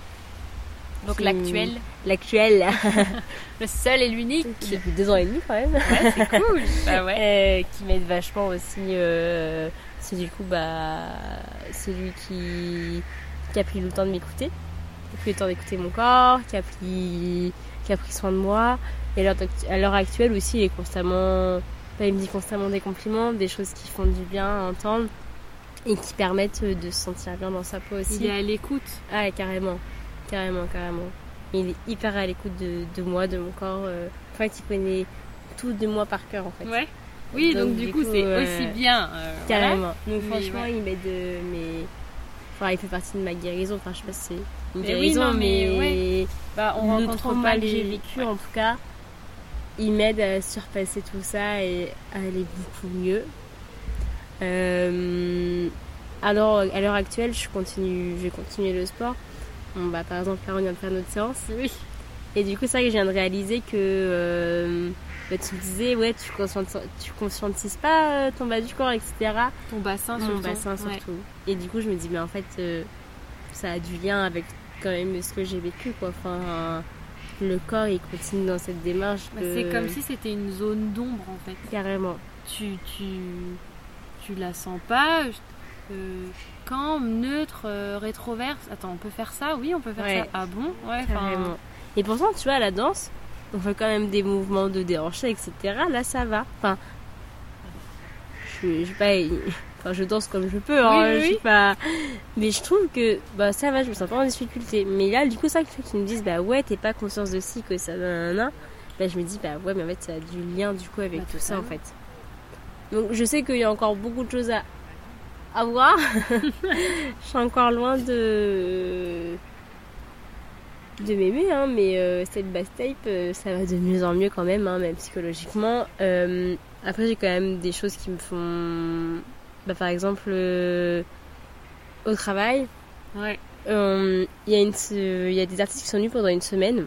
[SPEAKER 1] Donc l'actuel,
[SPEAKER 2] L'actuel,
[SPEAKER 1] le seul et l'unique.
[SPEAKER 2] depuis deux ans et demi quand même.
[SPEAKER 1] Ouais, c'est cool. bah ouais.
[SPEAKER 2] Euh, qui m'aide vachement aussi. euh, c'est du coup, bah, c'est lui qui, qui a pris le temps de m'écouter, qui a pris le temps d'écouter mon corps, qui a pris, qui a pris soin de moi. Et à l'heure actuelle aussi, il est constamment, bah, il me dit constamment des compliments, des choses qui font du bien à entendre et qui permettent de se sentir bien dans sa peau aussi.
[SPEAKER 1] Il est à l'écoute.
[SPEAKER 2] Ah, carrément, carrément, carrément. Il est hyper à l'écoute de, de moi, de mon corps. euh. En fait, il connaît tout de moi par cœur, en fait.
[SPEAKER 1] Ouais. Oui, donc,
[SPEAKER 2] Donc,
[SPEAKER 1] du
[SPEAKER 2] du
[SPEAKER 1] coup, c'est
[SPEAKER 2] euh,
[SPEAKER 1] aussi bien. euh, voilà.
[SPEAKER 2] Carrément. Donc
[SPEAKER 1] Mais
[SPEAKER 2] franchement,
[SPEAKER 1] ouais.
[SPEAKER 2] il m'aide de mes... Enfin, il fait partie de ma guérison. Enfin, je sais pas si c'est une
[SPEAKER 1] Mais oui,
[SPEAKER 2] guérison,
[SPEAKER 1] non, mais
[SPEAKER 2] mais,
[SPEAKER 1] ouais. Bah, on
[SPEAKER 2] le trauma que j'ai vécu,
[SPEAKER 1] Ouais.
[SPEAKER 2] en tout cas, il m'aide à surpasser tout ça et à aller beaucoup mieux. Euh, alors, à l'heure actuelle, je continue, je vais continuer le sport. Bon, bah, par exemple, Caroline vient de faire notre séance.
[SPEAKER 1] Oui.
[SPEAKER 2] Et du coup, c'est vrai que je viens de réaliser que euh, bah, tu me disais, ouais, tu conscientises, tu conscientises pas euh, ton bas du corps, etc.
[SPEAKER 1] Ton bassin,
[SPEAKER 2] Mon
[SPEAKER 1] surtout.
[SPEAKER 2] bassin
[SPEAKER 1] Ouais.
[SPEAKER 2] surtout. Et du coup, je me dis, mais en fait, euh, ça a du lien avec quand même ce que j'ai vécu, quoi. Enfin, le corps, il continue dans cette démarche.
[SPEAKER 1] Bah,
[SPEAKER 2] de-
[SPEAKER 1] C'est comme si c'était une zone d'ombre en fait.
[SPEAKER 2] Carrément.
[SPEAKER 1] Tu, tu, tu la sens pas. Quand, neutre, euh, rétroverse. Attends, on peut faire ça? Oui, on peut faire
[SPEAKER 2] Ouais.
[SPEAKER 1] ça. Ah bon? Ouais.
[SPEAKER 2] Carrément. Et pourtant, tu vois, la danse, on fait quand même des mouvements de déhanché, etc. Là, ça va. Enfin, je, je, suis pas, enfin, je danse comme je peux, hein,
[SPEAKER 1] Oui, oui,
[SPEAKER 2] je suis
[SPEAKER 1] oui.
[SPEAKER 2] pas. Mais je trouve que bah, ça va, je me sens pas en difficulté. Mais là, du coup, ça fait qu'ils me disent, bah ouais, t'es pas conscience de ci, que ça, nanana. Bah, je me dis, bah ouais, mais en fait, ça a du lien du coup avec
[SPEAKER 1] Bah,
[SPEAKER 2] tout ça, en fait. Donc, je sais qu'il y a encore beaucoup de choses à, à voir. je suis encore loin de de m'aimer, hein, mais euh, cette bass tape, euh, ça va de mieux en mieux quand même, hein, même psychologiquement. Euh, après, j'ai quand même des choses qui me font. Bah, par exemple, au travail,
[SPEAKER 1] Ouais.
[SPEAKER 2] il y, y a des artistes qui sont venus pendant une semaine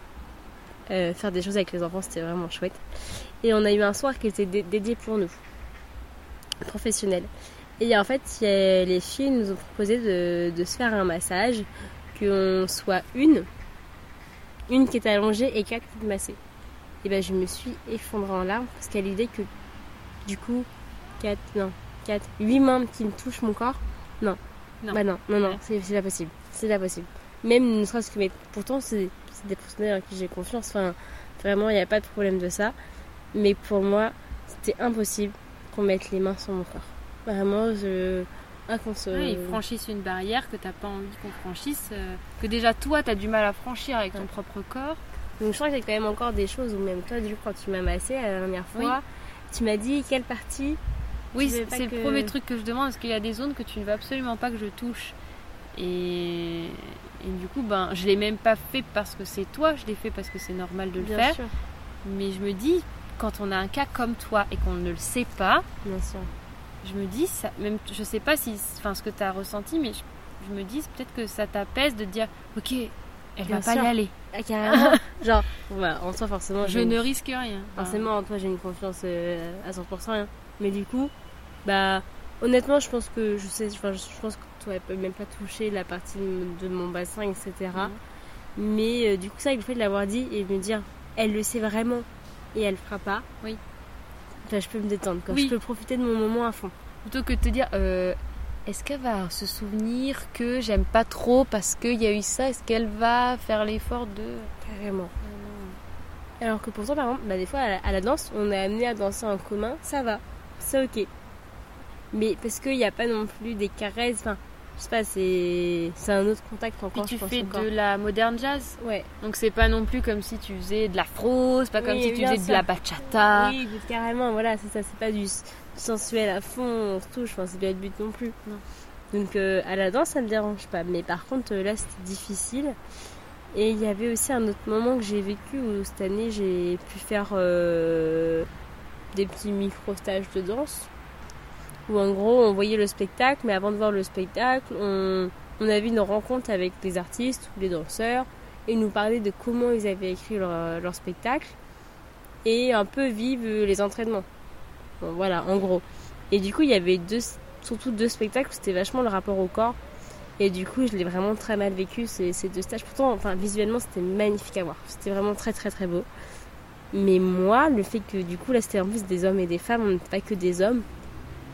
[SPEAKER 2] faire des choses avec les enfants, c'était vraiment chouette. Et on a eu un soir qui était dé- dédié pour nous, professionnel. Et en fait, les filles nous ont proposé de, de se faire un massage, qu'on soit une, une qui était allongée et quatre qui massaient. Et ben je me suis effondrée en larmes parce qu'à l'idée que du coup, quatre, non, quatre, huit membres qui me touchent mon corps, non.
[SPEAKER 1] Non.
[SPEAKER 2] Bah non, non, non, c'est pas possible. C'est pas possible. Même ne serait-ce que, mais pourtant, c'est des professionnels en qui j'ai confiance. Enfin, vraiment, il n'y a pas de problème de ça. Mais pour moi, c'était impossible qu'on mette les mains sur mon corps. Vraiment, je. Inconsolable.
[SPEAKER 1] Ouais, ils franchissent une barrière que t'as pas envie qu'on franchisse, euh, que déjà toi t'as du mal à franchir avec ton
[SPEAKER 2] Ouais.
[SPEAKER 1] propre corps.
[SPEAKER 2] Donc je crois qu'il y a quand même encore des choses où même toi, du coup, quand tu m'as massé la dernière
[SPEAKER 1] Oui.
[SPEAKER 2] fois, tu m'as dit quelle partie?
[SPEAKER 1] Oui, c'est
[SPEAKER 2] que-
[SPEAKER 1] le premier truc que je demande, parce qu'il y a des zones que tu ne veux absolument pas que je touche. Et, et du coup, ben, je l'ai même pas fait parce que c'est toi, je l'ai fait parce que c'est normal de le
[SPEAKER 2] Bien
[SPEAKER 1] faire.
[SPEAKER 2] sûr.
[SPEAKER 1] Mais je me dis, quand on a un cas comme toi et qu'on ne le sait pas,
[SPEAKER 2] Bien sûr.
[SPEAKER 1] Je me dis, ça, même, je sais pas si, enfin, ce que tu as ressenti, mais je, je me dis peut-être que ça t'apaise de te dire, ok, elle
[SPEAKER 2] Bien
[SPEAKER 1] va pas
[SPEAKER 2] sûr.
[SPEAKER 1] y aller.
[SPEAKER 2] Ah, carrément. Genre, en soi, forcément,
[SPEAKER 1] Je
[SPEAKER 2] une-
[SPEAKER 1] ne risque rien.
[SPEAKER 2] Forcément, en toi, j'ai une confiance euh, à 100%. hein. Mais du coup, bah, honnêtement, je pense que je sais, enfin, je pense que toi, elle peut même pas toucher la partie de mon bassin, etc. Mais euh, du coup, ça, le fait de l'avoir dit et de me dire, elle le sait vraiment et elle le fera pas.
[SPEAKER 1] Oui.
[SPEAKER 2] Enfin, je peux me détendre, quoi.
[SPEAKER 1] Oui.
[SPEAKER 2] Je peux profiter de mon moment à fond.
[SPEAKER 1] Plutôt que de te dire, euh, est-ce qu'elle va se souvenir que j'aime pas trop parce qu'il y a eu ça? Est-ce qu'elle va faire l'effort de?
[SPEAKER 2] Carrément. Alors que pourtant, par exemple, bah, des fois, à la, à la danse, on est amené à danser en commun, ça va, c'est ok. Mais parce qu'il n'y a pas non plus des caresses, enfin, je sais pas, c'est c'est un autre contact
[SPEAKER 1] Puis
[SPEAKER 2] encore.
[SPEAKER 1] tu
[SPEAKER 2] je pense,
[SPEAKER 1] fais
[SPEAKER 2] encore.
[SPEAKER 1] de la moderne jazz.
[SPEAKER 2] Ouais,
[SPEAKER 1] Donc c'est pas non plus comme si tu faisais de la fro, c'est pas comme
[SPEAKER 2] Oui,
[SPEAKER 1] si tu faisais de la bachata.
[SPEAKER 2] oui, carrément, voilà, c'est ça, c'est pas du sensuel à fond, on se touche, enfin, c'est pas le but non plus.
[SPEAKER 1] Non.
[SPEAKER 2] Donc euh, à la danse, ça me dérange pas. Mais par contre, euh, là, c'était difficile. Et il y avait aussi un autre moment que j'ai vécu où cette année, j'ai pu faire euh, des petits micro-stages de danse. Où en gros, on voyait le spectacle, mais avant de voir le spectacle, on, on avait une rencontre avec les artistes ou les danseurs. Et ils nous parlaient de comment ils avaient écrit leur, spectacle. Et un peu vivre les entraînements. Voilà, en gros. Et du coup, il y avait deux, surtout deux spectacles où c'était vachement le rapport au corps. Et du coup, je l'ai vraiment très mal vécu ces, deux stages. Pourtant, enfin, visuellement, c'était magnifique à voir. C'était vraiment très, très, très beau. Mais moi, le fait que du coup, là, c'était en plus des hommes et des femmes, n'était pas que des hommes,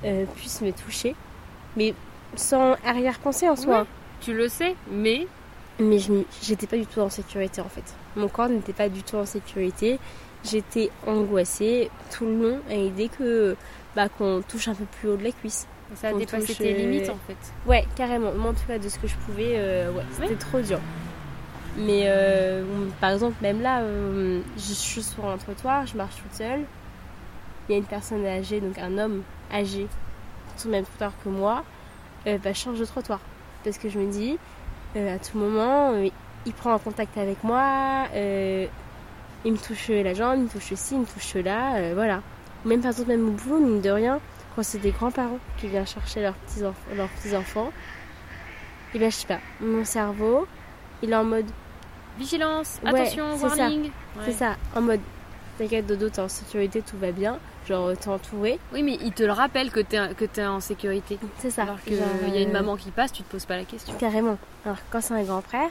[SPEAKER 2] euh, puissent me toucher. Mais sans arrière-pensée en soi.
[SPEAKER 1] Ouais. Tu le sais, mais
[SPEAKER 2] Mais j'étais pas du tout en sécurité en fait. Mon corps n'était pas du tout en sécurité. J'étais angoissée tout le long à l'idée que bah, qu'on touche un peu plus haut de la cuisse.
[SPEAKER 1] ça a dépassé
[SPEAKER 2] touche,
[SPEAKER 1] tes
[SPEAKER 2] euh,
[SPEAKER 1] limites en fait.
[SPEAKER 2] Ouais, carrément. Moi, en tout cas, de ce que je pouvais, euh, ouais, c'était trop dur. Mais euh, par exemple, même là, euh, je suis sur un trottoir, je marche toute seule. Il y a une personne âgée, donc un homme âgé, sur le même trottoir que moi, euh, bah, je change de trottoir. Parce que je me dis, euh, à tout moment, euh, il prend un contact avec moi, euh, il me touche la jambe, il me touche ci, il me touche là, voilà. Même par exemple, même au boulot, mine de rien, quand c'est des grands-parents qui viennent chercher leurs petits-enfants, leurs petits-enfants, et ben je sais pas, mon cerveau, il est en mode
[SPEAKER 1] Vigilance,
[SPEAKER 2] Ouais,
[SPEAKER 1] attention,
[SPEAKER 2] c'est ça.
[SPEAKER 1] warning.
[SPEAKER 2] C'est ça, en mode T'inquiète, Dodo, t'es en sécurité, tout va bien. Genre, t'es entouré.
[SPEAKER 1] Oui, mais il te le rappelle que t'es que t'es en sécurité.
[SPEAKER 2] C'est ça.
[SPEAKER 1] Alors qu'il y a une
[SPEAKER 2] euh,
[SPEAKER 1] maman qui passe, tu te poses pas la question.
[SPEAKER 2] Carrément. Alors, quand c'est un grand frère,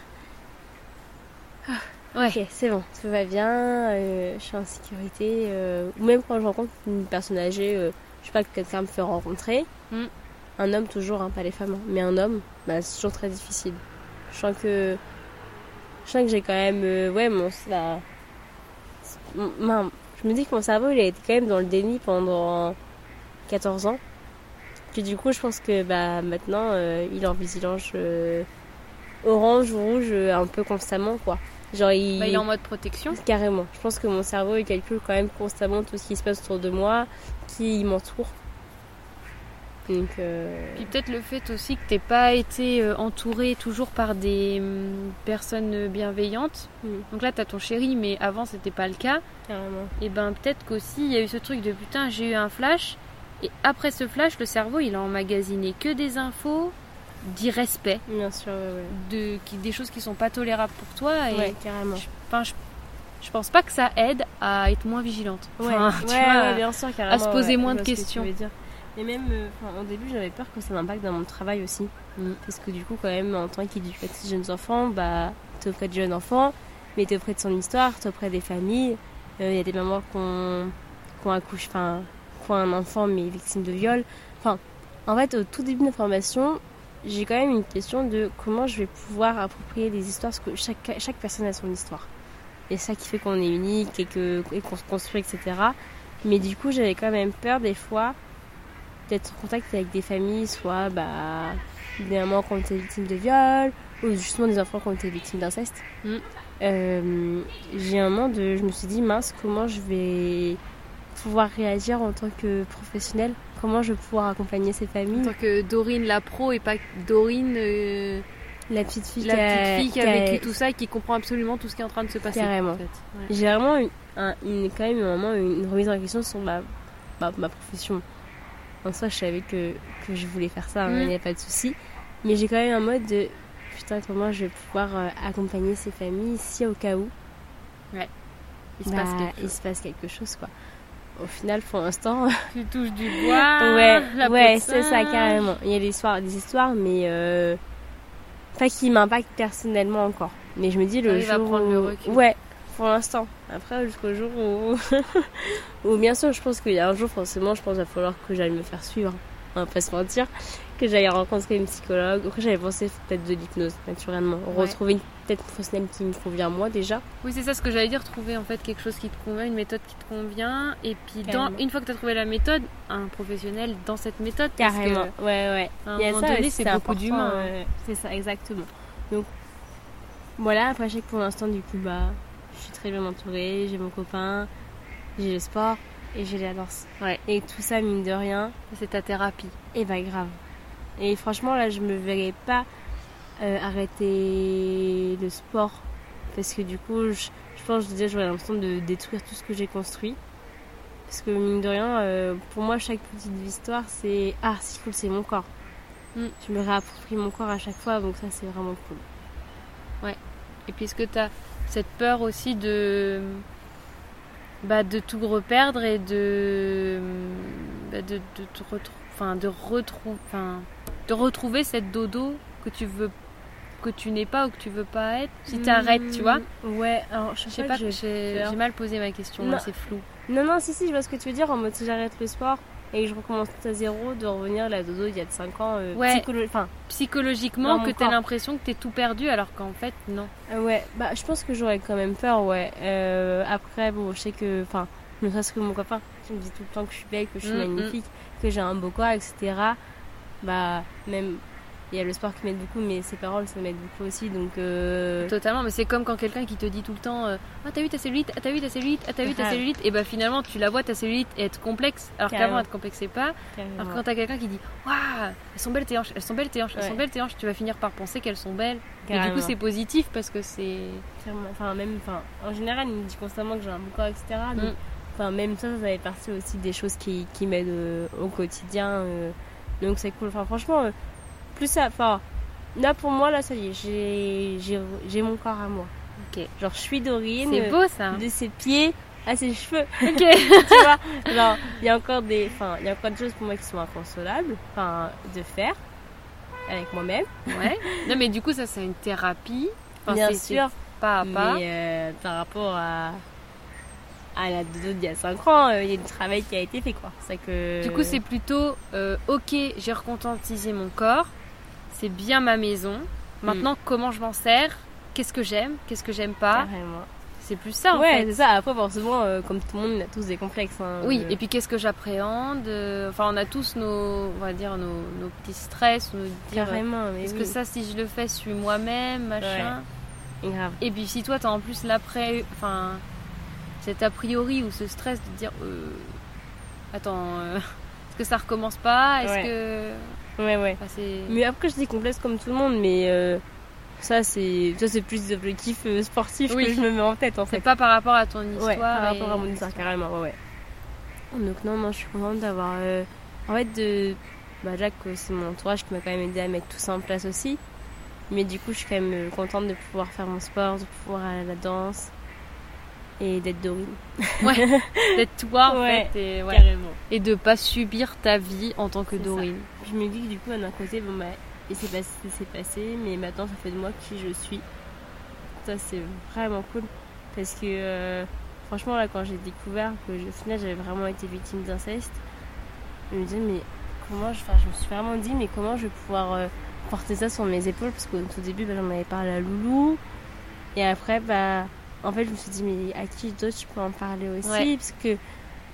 [SPEAKER 1] Ouais.
[SPEAKER 2] ok, c'est bon, tout va bien, euh, je suis en sécurité. euh, ou même quand je rencontre une personne âgée, euh, je sais pas, que quelqu'un me fait rencontrer.
[SPEAKER 1] Mm.
[SPEAKER 2] Un homme, toujours, hein, pas les femmes, hein, mais un homme, bah, c'est toujours très difficile. Je sens que. Je sens que j'ai quand même. ouais, mon. bah, mon- mon- je me dis que mon cerveau, il a été quand même dans le déni pendant 14 ans. Puis du coup, je pense que bah, maintenant, euh, il est en vigilance euh, orange ou rouge euh, un peu constamment, quoi. Genre, il...
[SPEAKER 1] Bah, il est en mode protection.
[SPEAKER 2] Carrément. Je pense que mon cerveau, il calcule quand même constamment tout ce qui se passe autour de moi, qui m'entoure. Donc, euh,
[SPEAKER 1] Puis peut-être le fait aussi que t'aies pas été euh, entouré toujours par des hum, personnes bienveillantes.
[SPEAKER 2] Mm.
[SPEAKER 1] Donc là, t'as ton chéri, mais avant, c'était pas le cas.
[SPEAKER 2] carrément.
[SPEAKER 1] Et ben peut-être qu'aussi, il y a eu ce truc de putain, j'ai eu un flash. Et après ce flash, le cerveau, il a emmagasiné que des infos d'irrespect,
[SPEAKER 2] Bien sûr, ouais,
[SPEAKER 1] de, qui, des choses qui sont pas tolérables pour toi. Et
[SPEAKER 2] ouais. Carrément.
[SPEAKER 1] je, enfin, je, je pense pas que ça aide à être moins vigilante. Enfin,
[SPEAKER 2] ouais,
[SPEAKER 1] tu vois,
[SPEAKER 2] ouais, bien sûr, carrément.
[SPEAKER 1] se poser moins de
[SPEAKER 2] vois ce que Et même, euh, au début, j'avais peur que ça m'impacte dans mon travail aussi.
[SPEAKER 1] Mm.
[SPEAKER 2] Parce que du coup, quand même, en tant qu'éducatrice de jeunes enfants, bah, t'es auprès de jeunes enfants, mais t'es auprès de son histoire, t'es auprès des familles. Il y a des mamans qui ont, qui ont accouché, enfin, qui ont un enfant, mais victime de viol. Enfin, en fait, au tout début de ma formation, j'ai quand même une question de comment je vais pouvoir approprier les histoires, parce que chaque, chaque personne a son histoire. Et ça qui fait qu'on est unique et que- et qu'on se construit, etc. Mais du coup, j'avais quand même peur des fois d'être en contact avec des familles, soit bah, des mamans qui ont été victimes de viol, ou justement des enfants qui ont été victimes d'inceste.
[SPEAKER 1] Mm.
[SPEAKER 2] Euh, j'ai un moment de. Je me suis dit, mince, comment je vais pouvoir réagir en tant que professionnelle Comment je vais pouvoir accompagner ces
[SPEAKER 1] En
[SPEAKER 2] familles
[SPEAKER 1] tant que Dorine la pro et pas Dorine euh,
[SPEAKER 2] La petite fille
[SPEAKER 1] la
[SPEAKER 2] qui a-
[SPEAKER 1] petite fille qui a
[SPEAKER 2] qui a-
[SPEAKER 1] vécu tout ça et qui comprend absolument tout ce qui est en train de se passer.
[SPEAKER 2] Carrément.
[SPEAKER 1] en fait. Ouais.
[SPEAKER 2] J'ai vraiment une, un- une- quand même un moment une remise en question sur ma, ma, ma profession. En soi, je savais que, que je voulais faire ça, hein,
[SPEAKER 1] Mm.
[SPEAKER 2] il n'y a pas de souci. Mais j'ai quand même un mode de putain, comment je vais pouvoir euh, accompagner ces familles si au cas où
[SPEAKER 1] Il se
[SPEAKER 2] bah,
[SPEAKER 1] passe quelque
[SPEAKER 2] il se passe quelque chose, quoi. Au final, pour l'instant,
[SPEAKER 1] Tu touches du bois.
[SPEAKER 2] ouais,
[SPEAKER 1] la
[SPEAKER 2] ouais, c'est ça, carrément. Il y a des histoires, des histoires mais euh, pas qui m'impactent personnellement encore. Mais je me dis le
[SPEAKER 1] à
[SPEAKER 2] jour
[SPEAKER 1] prendre le
[SPEAKER 2] où-
[SPEAKER 1] recul.
[SPEAKER 2] Ouais, pour l'instant. Après, jusqu'au jour où... où bien sûr, je pense qu'il y a un jour, forcément, je pense qu'il va falloir que j'aille me faire suivre. On va pas se mentir. Que j'aille rencontrer une psychologue. Après, j'avais pensé peut-être de l'hypnose, naturellement.
[SPEAKER 1] Ouais.
[SPEAKER 2] Retrouver une peut-être professionnelle qui me convient moi déjà.
[SPEAKER 1] Oui, c'est ça ce que j'allais dire, trouver en fait quelque chose qui te convient, une méthode qui te convient. Et puis, dans, une fois que tu as trouvé la méthode, un professionnel dans cette méthode. parce
[SPEAKER 2] Carrément.
[SPEAKER 1] que,
[SPEAKER 2] Ouais, ouais.
[SPEAKER 1] à un
[SPEAKER 2] Il y a
[SPEAKER 1] moment
[SPEAKER 2] ça
[SPEAKER 1] donné, c'est beaucoup
[SPEAKER 2] important,
[SPEAKER 1] d'humain. hein.
[SPEAKER 2] ouais. C'est ça, exactement. Donc, voilà, après, je sais que pour l'instant, du coup, bah, je suis très bien entourée, j'ai mon copain, j'ai le sport et j'ai la danse.
[SPEAKER 1] Ouais.
[SPEAKER 2] Et tout ça, mine de rien,
[SPEAKER 1] C'est ta thérapie.
[SPEAKER 2] et bah, grave. Et franchement, là, je me verrais pas euh, arrêter le sport parce que du coup, je, je pense que j'aurais l'impression de détruire tout ce que j'ai construit. Parce que mine de rien, euh, pour moi, chaque petite histoire, c'est ah, c'est cool, c'est mon corps.
[SPEAKER 1] Mm.
[SPEAKER 2] Je me réapproprie mon corps à chaque fois, donc ça, c'est vraiment cool.
[SPEAKER 1] Et puis, est-ce que tu as cette peur aussi de. Bah, de tout reperdre et de. bah, de, de, te retrou- enfin, de, retrou- enfin, de retrouver cette dodo que tu veux. que tu n'es pas ou que tu veux pas être Si tu arrêtes, tu vois
[SPEAKER 2] Ouais, alors je
[SPEAKER 1] Je sais pas, j'ai mal posé ma question,
[SPEAKER 2] Non.
[SPEAKER 1] c'est flou.
[SPEAKER 2] Non, non, si, si, je vois ce que tu veux dire. En mode, si j'arrête le sport et que je recommence tout à zéro, de revenir la dodo il y a de 5 ans. euh,
[SPEAKER 1] Ouais.
[SPEAKER 2] psycholo- Enfin,
[SPEAKER 1] Psychologiquement, que tu as
[SPEAKER 2] corps.
[SPEAKER 1] l'impression que tu es tout perdu alors qu'en fait, non.
[SPEAKER 2] Euh, ouais, bah je pense que j'aurais quand même peur, ouais. Euh, après, bon, je sais que, enfin, ne serait-ce que mon copain qui me dit tout le temps que je suis belle, que je suis
[SPEAKER 1] Mm,
[SPEAKER 2] magnifique, que j'ai un beau corps, etc. Bah, même, il y a le sport qui m'aide beaucoup, mais ses paroles, ça m'aide beaucoup aussi, donc. Euh...
[SPEAKER 1] Totalement, mais c'est comme quand quelqu'un qui te dit tout le temps euh, Ah, t'as vu ta cellulite Ah, t'as vu ta cellulite Ah, t'as vu ta cellulite Et bah finalement, tu la vois ta cellulite être complexe, alors
[SPEAKER 2] Carrément.
[SPEAKER 1] qu'avant, elle te complexait pas.
[SPEAKER 2] carrément.
[SPEAKER 1] Alors quand t'as quelqu'un qui dit Waouh, elles sont belles tes hanches, elles sont belles tes hanches, elles
[SPEAKER 2] Ouais.
[SPEAKER 1] sont belles tes hanches, tu vas finir par penser qu'elles sont belles. Et du
[SPEAKER 2] Carrément.
[SPEAKER 1] coup, c'est positif parce que c'est.
[SPEAKER 2] Enfin, même, enfin, en général, il me dit constamment que j'ai un beau corps, etc. Donc,
[SPEAKER 1] Mm.
[SPEAKER 2] enfin, même ça, ça fait partie aussi des choses qui, qui m'aident euh, au quotidien. euh, donc c'est cool. Enfin, franchement, euh, plus ça. Enfin, là pour moi, là, ça y est, j'ai- mon corps à moi.
[SPEAKER 1] Ok.
[SPEAKER 2] Genre, je suis Dorine.
[SPEAKER 1] C'est beau ça.
[SPEAKER 2] De ses pieds à ses cheveux.
[SPEAKER 1] Ok.
[SPEAKER 2] tu vois genre il y a encore des enfin il y a encore des choses pour moi qui sont inconsolables enfin de faire avec moi-même
[SPEAKER 1] Ouais. Non mais du coup ça c'est une thérapie. Enfin,
[SPEAKER 2] bien sûr
[SPEAKER 1] Pas à pas.
[SPEAKER 2] mais euh, par rapport à à la dodo d'il y a 5 ans euh, il y a du travail qui a été fait quoi c'est que
[SPEAKER 1] Du coup, c'est plutôt euh, ok, j'ai reconscientisé mon corps, c'est bien ma maison. Maintenant, comment je m'en sers? Qu'est-ce que j'aime? Qu'est-ce que j'aime pas?
[SPEAKER 2] Carrément
[SPEAKER 1] C'est plus ça en
[SPEAKER 2] ouais
[SPEAKER 1] fait.
[SPEAKER 2] c'est ça après forcément euh, comme tout le monde on a tous des complexes hein,
[SPEAKER 1] Oui,
[SPEAKER 2] euh,
[SPEAKER 1] et puis qu'est-ce que j'appréhende Euh, Enfin, on a tous nos, on va dire nos, nos petits stress, nos dire.
[SPEAKER 2] carrément mais
[SPEAKER 1] Est-ce
[SPEAKER 2] oui.
[SPEAKER 1] que ça, si je le fais, je suis moi-même, machin?
[SPEAKER 2] grave
[SPEAKER 1] Et puis si toi, t'as en plus l'après, enfin, cet a priori ou ce stress de dire, euh, attends, est-ce que ça recommence pas? Est-ce
[SPEAKER 2] Ouais.
[SPEAKER 1] que,
[SPEAKER 2] ouais ouais
[SPEAKER 1] enfin, c'est.
[SPEAKER 2] mais après je dis complexe comme tout le monde mais euh, ça c'est ça c'est plus des objectifs euh, sportifs
[SPEAKER 1] Oui.
[SPEAKER 2] que je me mets en tête en
[SPEAKER 1] C'est
[SPEAKER 2] fait
[SPEAKER 1] pas par rapport à ton histoire.
[SPEAKER 2] Ouais, par rapport à mon histoire, carrément, ouais, ouais. Donc non, non, je suis contente d'avoir... euh, En fait, de... Bah, Jacques, c'est mon entourage qui m'a quand même aidé à mettre tout ça en place aussi. Mais du coup, je suis quand même euh, contente de pouvoir faire mon sport, de pouvoir aller à la danse et d'être Dorine.
[SPEAKER 1] D'être toi, en
[SPEAKER 2] Ouais,
[SPEAKER 1] fait. Et, ouais.
[SPEAKER 2] Carrément.
[SPEAKER 1] et de pas subir ta vie en tant que
[SPEAKER 2] ça.
[SPEAKER 1] Dorine.
[SPEAKER 2] Je me dis que du coup, d'un côté, bon, bah, et c'est passé, c'est passé, mais maintenant, ça fait de moi qui je suis. Ça, c'est vraiment cool. Parce que, euh, franchement, là, quand j'ai découvert que, au final, j'avais vraiment été victime d'inceste, je me disais, mais comment je, enfin, je me suis vraiment dit, mais comment je vais pouvoir euh, porter ça sur mes épaules? Parce qu'au tout début, bah, j'en avais parlé à Loulou. Et après, bah, en fait, je me suis dit, mais à qui d'autre je peux en parler aussi?
[SPEAKER 1] Ouais.
[SPEAKER 2] Parce que,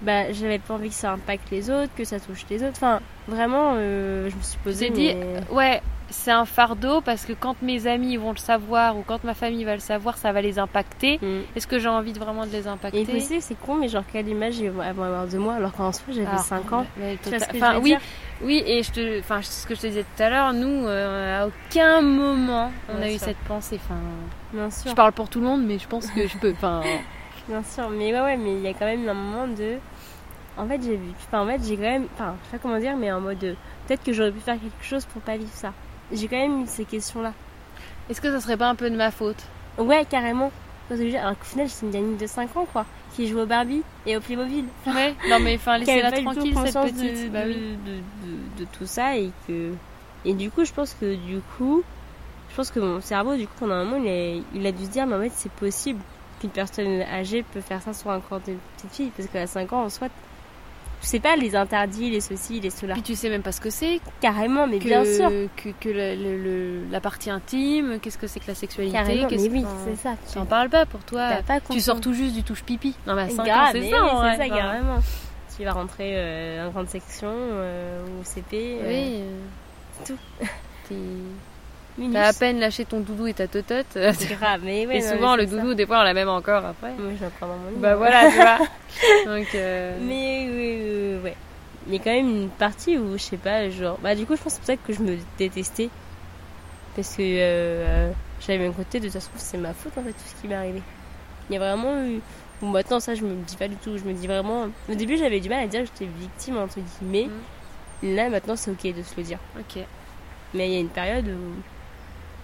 [SPEAKER 2] bah, j'avais pas envie que ça impacte les autres, que ça touche les autres. Enfin, vraiment, euh, je me suis posée.
[SPEAKER 1] J'ai dit,
[SPEAKER 2] mais-
[SPEAKER 1] ouais, c'est un fardeau parce que quand mes amis vont le savoir ou quand ma famille va le savoir, ça va les impacter.
[SPEAKER 2] Mm.
[SPEAKER 1] Est-ce que j'ai envie de vraiment de les impacter?
[SPEAKER 2] Et aussi, c'est con, mais genre, quelle image ils vont avoir de moi alors qu'en soi, j'avais
[SPEAKER 1] Ah,
[SPEAKER 2] 5 ans.
[SPEAKER 1] mais
[SPEAKER 2] Tu vois ce que je
[SPEAKER 1] enfin,
[SPEAKER 2] veux
[SPEAKER 1] oui,
[SPEAKER 2] dire?
[SPEAKER 1] oui, et je te, enfin, ce que je te disais tout à l'heure, nous, euh, à aucun moment, on a eu cette pensée. Enfin,
[SPEAKER 2] Bien
[SPEAKER 1] je parle pour tout le monde, mais je pense que je peux. Enfin,
[SPEAKER 2] bien sûr. Mais ouais, ouais, mais il y a quand même un moment de. En fait, j'ai vu. Enfin, en fait, j'ai quand même. Enfin, je sais pas comment dire, mais en mode. de- Peut-être que j'aurais pu faire quelque chose pour pas vivre ça. J'ai quand même eu ces questions-là.
[SPEAKER 1] est-ce que ça serait pas un peu de ma faute?
[SPEAKER 2] Ouais, carrément. Alors qu'au final, c'est une gamine de 5 ans, quoi. Qui joue au Barbie et au Playmobil.
[SPEAKER 1] Ouais. Non, mais enfin, laissez-la tranquille cette petite.
[SPEAKER 2] de,
[SPEAKER 1] Bah oui.
[SPEAKER 2] de, de- de tout ça et que et du coup je pense que du coup pense que mon cerveau du coup pendant un moment il a, il a dû se dire mais en fait c'est possible qu'une personne âgée peut faire ça sur un corps de petite fille parce qu'à 5 ans en soit je sais pas les interdits les ceci les cela
[SPEAKER 1] Puis tu sais même pas ce que c'est,
[SPEAKER 2] carrément mais
[SPEAKER 1] que,
[SPEAKER 2] bien sûr
[SPEAKER 1] que, que le- le- le- la partie intime, qu'est-ce que c'est que la sexualité,
[SPEAKER 2] carrément mais oui c'est ça
[SPEAKER 1] Tu en parles pas pour toi.
[SPEAKER 2] pas
[SPEAKER 1] Tu sors tout juste du touche pipi. Non, mais à 5 ans, c'est ça,
[SPEAKER 2] c'est ça carrément tu vas rentrer euh, en grande section euh, ou CP euh,
[SPEAKER 1] Oui. euh,
[SPEAKER 2] tout.
[SPEAKER 1] T'as à peine lâché ton doudou et ta totote.
[SPEAKER 2] c'est grave mais ouais
[SPEAKER 1] et
[SPEAKER 2] non,
[SPEAKER 1] souvent,
[SPEAKER 2] mais
[SPEAKER 1] le
[SPEAKER 2] ça.
[SPEAKER 1] doudou, des fois, on l'a même encore après.
[SPEAKER 2] moi je vais prendre mon lit
[SPEAKER 1] Bah voilà, tu vois. Donc, euh,
[SPEAKER 2] Mais oui, oui, ouais. Il y a quand même une partie où, je sais pas, genre... Bah du coup, je pense que c'est pour ça que je me détestais. Parce que euh, j'avais un côté de toute façon, c'est ma faute en fait, tout ce qui m'est arrivé. Il y a vraiment eu... Bon, maintenant, ça, je me dis pas du tout. Je me dis vraiment... Au début, j'avais du mal à dire que j'étais victime, entre guillemets. Là, maintenant, c'est ok de se le dire.
[SPEAKER 1] ok.
[SPEAKER 2] Mais il y a une période où,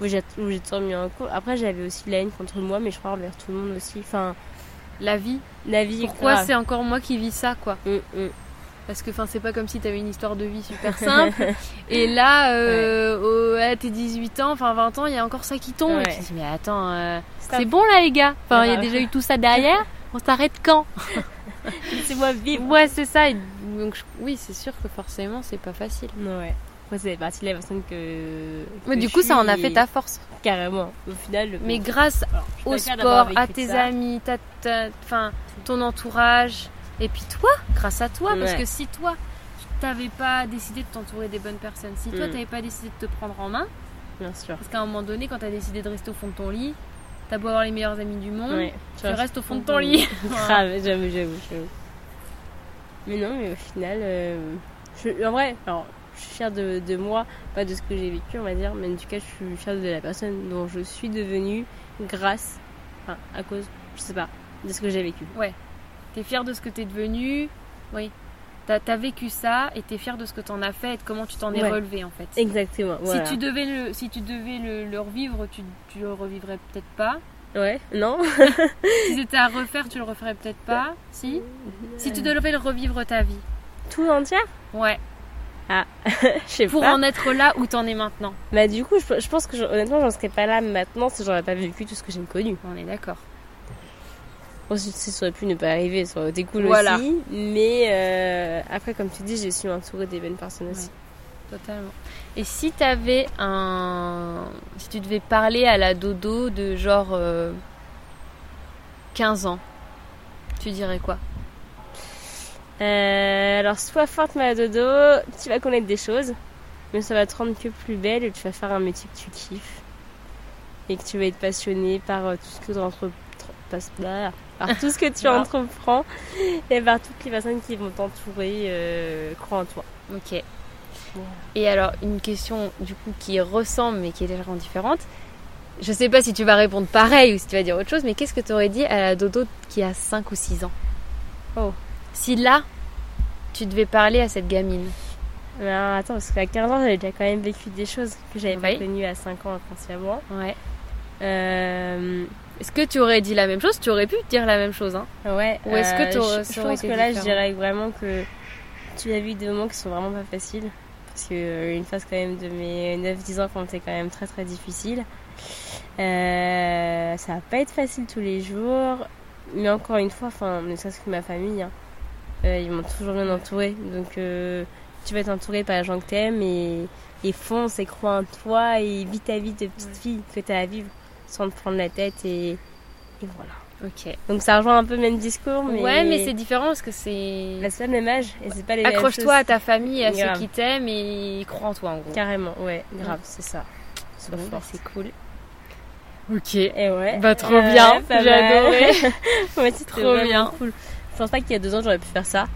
[SPEAKER 2] où j'ai toujours mis en cause. Après, j'avais aussi de la haine contre moi, mais je crois envers tout le monde aussi. Enfin,
[SPEAKER 1] La vie.
[SPEAKER 2] la vie...
[SPEAKER 1] Pourquoi c'est encore moi qui vis ça, quoi
[SPEAKER 2] Hum, hum.
[SPEAKER 1] Parce que enfin c'est pas comme si t'avais une histoire de vie super simple et là euh, au- à tes 18 ans enfin 20 ans il y a encore ça qui tombe et
[SPEAKER 2] Ouais.
[SPEAKER 1] tu te dis mais attends euh, c'est bon là les gars enfin il y a
[SPEAKER 2] Grave.
[SPEAKER 1] déjà eu tout ça derrière on s'arrête quand
[SPEAKER 2] Laissez-moi vivre.
[SPEAKER 1] ouais c'est ça et donc je- oui c'est sûr que forcément c'est pas facile
[SPEAKER 2] Ouais. Après, c'est partie de la personne que.
[SPEAKER 1] mais
[SPEAKER 2] que
[SPEAKER 1] du coup ça en a fait ta force
[SPEAKER 2] Carrément. Au final.
[SPEAKER 1] mais grâce
[SPEAKER 2] Alors,
[SPEAKER 1] au sport à tes
[SPEAKER 2] ça.
[SPEAKER 1] amis ta, ta- enfin ton entourage et puis toi grâce à toi parce que si toi t'avais pas décidé de t'entourer des bonnes personnes si toi
[SPEAKER 2] Mm.
[SPEAKER 1] t'avais pas décidé de te prendre en main
[SPEAKER 2] Bien sûr.
[SPEAKER 1] Parce qu'à un moment donné, quand t'as décidé de rester au fond de ton lit, t'as beau avoir les meilleurs amis du monde,
[SPEAKER 2] Ouais.
[SPEAKER 1] tu restes au fond de ton lit.
[SPEAKER 2] Grave, j'avoue, j'avoue, j'avoue. Mais non, mais au final. euh, je- en vrai, alors, je suis fière de, de moi, pas de ce que j'ai vécu, on va dire, mais en tout cas, je suis fière de la personne dont je suis devenue grâce. Enfin, à cause, je sais pas, de ce que j'ai vécu.
[SPEAKER 1] T'es fier de ce que t'es devenu. Oui. T'as as vécu ça et t'es fier de ce que t'en as fait et de comment tu t'en es
[SPEAKER 2] Ouais.
[SPEAKER 1] relevé en fait.
[SPEAKER 2] Exactement. Voilà.
[SPEAKER 1] Si tu devais le, si tu devais le, le revivre, tu, tu le revivrais peut-être pas.
[SPEAKER 2] Ouais, non
[SPEAKER 1] Si c'était à refaire, tu le referais peut-être pas. Si. Si tu devais le revivre ta vie.
[SPEAKER 2] Tout entière?
[SPEAKER 1] Ouais.
[SPEAKER 2] Je sais
[SPEAKER 1] Pour
[SPEAKER 2] pas.
[SPEAKER 1] en être là où t'en es maintenant.
[SPEAKER 2] Bah du coup, je, je pense que je- honnêtement, j'en serais pas là maintenant si j'aurais pas vécu tout ce que j'ai connu.
[SPEAKER 1] On est d'accord.
[SPEAKER 2] Ensuite, ça aurait pu ne pas arriver, ça aurait été cool
[SPEAKER 1] Voilà.
[SPEAKER 2] aussi. Mais euh, après, comme tu dis, j'ai su m'entourer des bonnes personnes aussi.
[SPEAKER 1] Totalement. Et si t'avais un. Si tu devais parler à la dodo de genre. euh, 15 ans, tu dirais quoi?
[SPEAKER 2] Euh, alors, sois forte, ma dodo, tu vas connaître des choses, mais ça va te rendre que plus belle et tu vas faire un métier que tu kiffes. Et que tu vas être passionné par euh, tout ce que tu entreprends. Par tout ce que tu entreprends et par toutes les personnes qui vont t'entourer, euh, crois en toi.
[SPEAKER 1] Ok. Et alors, une question du coup qui ressemble mais qui est légèrement différente. Je sais pas si tu vas répondre pareil ou si tu vas dire autre chose, mais qu'est-ce que tu aurais dit à la dodo qui a 5 ou 6 ans?
[SPEAKER 2] Oh.
[SPEAKER 1] Si là, tu devais parler à cette gamine.
[SPEAKER 2] Mais alors, attends, parce qu'à 15 ans, j'avais déjà quand même vécu des choses que j'avais
[SPEAKER 1] Oui.
[SPEAKER 2] pas connues à 5 ans inconsciemment.
[SPEAKER 1] Ouais.
[SPEAKER 2] Euh,
[SPEAKER 1] Est-ce que tu aurais dit la même chose? Tu aurais pu dire la même chose, hein
[SPEAKER 2] ouais.
[SPEAKER 1] Ou est-ce que
[SPEAKER 2] euh, je,
[SPEAKER 1] ça
[SPEAKER 2] je
[SPEAKER 1] aurait
[SPEAKER 2] pense que là, je dirais vraiment que tu as vu des moments qui sont vraiment pas faciles. Parce que euh, phase quand même de mes 9-10 ans quand était quand même très très difficile. Euh, ça va pas être facile tous les jours. Mais encore une fois, enfin, ne serait-ce que ma famille, hein, ils m'ont toujours bien entouré. Donc euh, tu vas être entouré par les gens que t'aimes et, et fonce et crois en toi et vis ta vie de petite fille que t'as à vivre sans te prendre la tête et, et voilà.
[SPEAKER 1] Ok.
[SPEAKER 2] Donc ça rejoint un peu le même discours, mais,
[SPEAKER 1] Ouais, mais c'est différent parce que c'est.
[SPEAKER 2] Là, c'est le même âge et c'est pas les
[SPEAKER 1] Accroche-toi à ta famille, à
[SPEAKER 2] Grave.
[SPEAKER 1] ceux qui t'aiment et crois en toi en gros.
[SPEAKER 2] Carrément, ouais, grave, c'est ça. Sois
[SPEAKER 1] Bon, bah, c'est cool. Ok.
[SPEAKER 2] Et ouais.
[SPEAKER 1] Bah, trop
[SPEAKER 2] Euh,
[SPEAKER 1] bien, j'ai adoré.
[SPEAKER 2] ouais, c'est
[SPEAKER 1] Trop bien.
[SPEAKER 2] cool. Je pense pas qu'il y a deux ans j'aurais pu faire ça,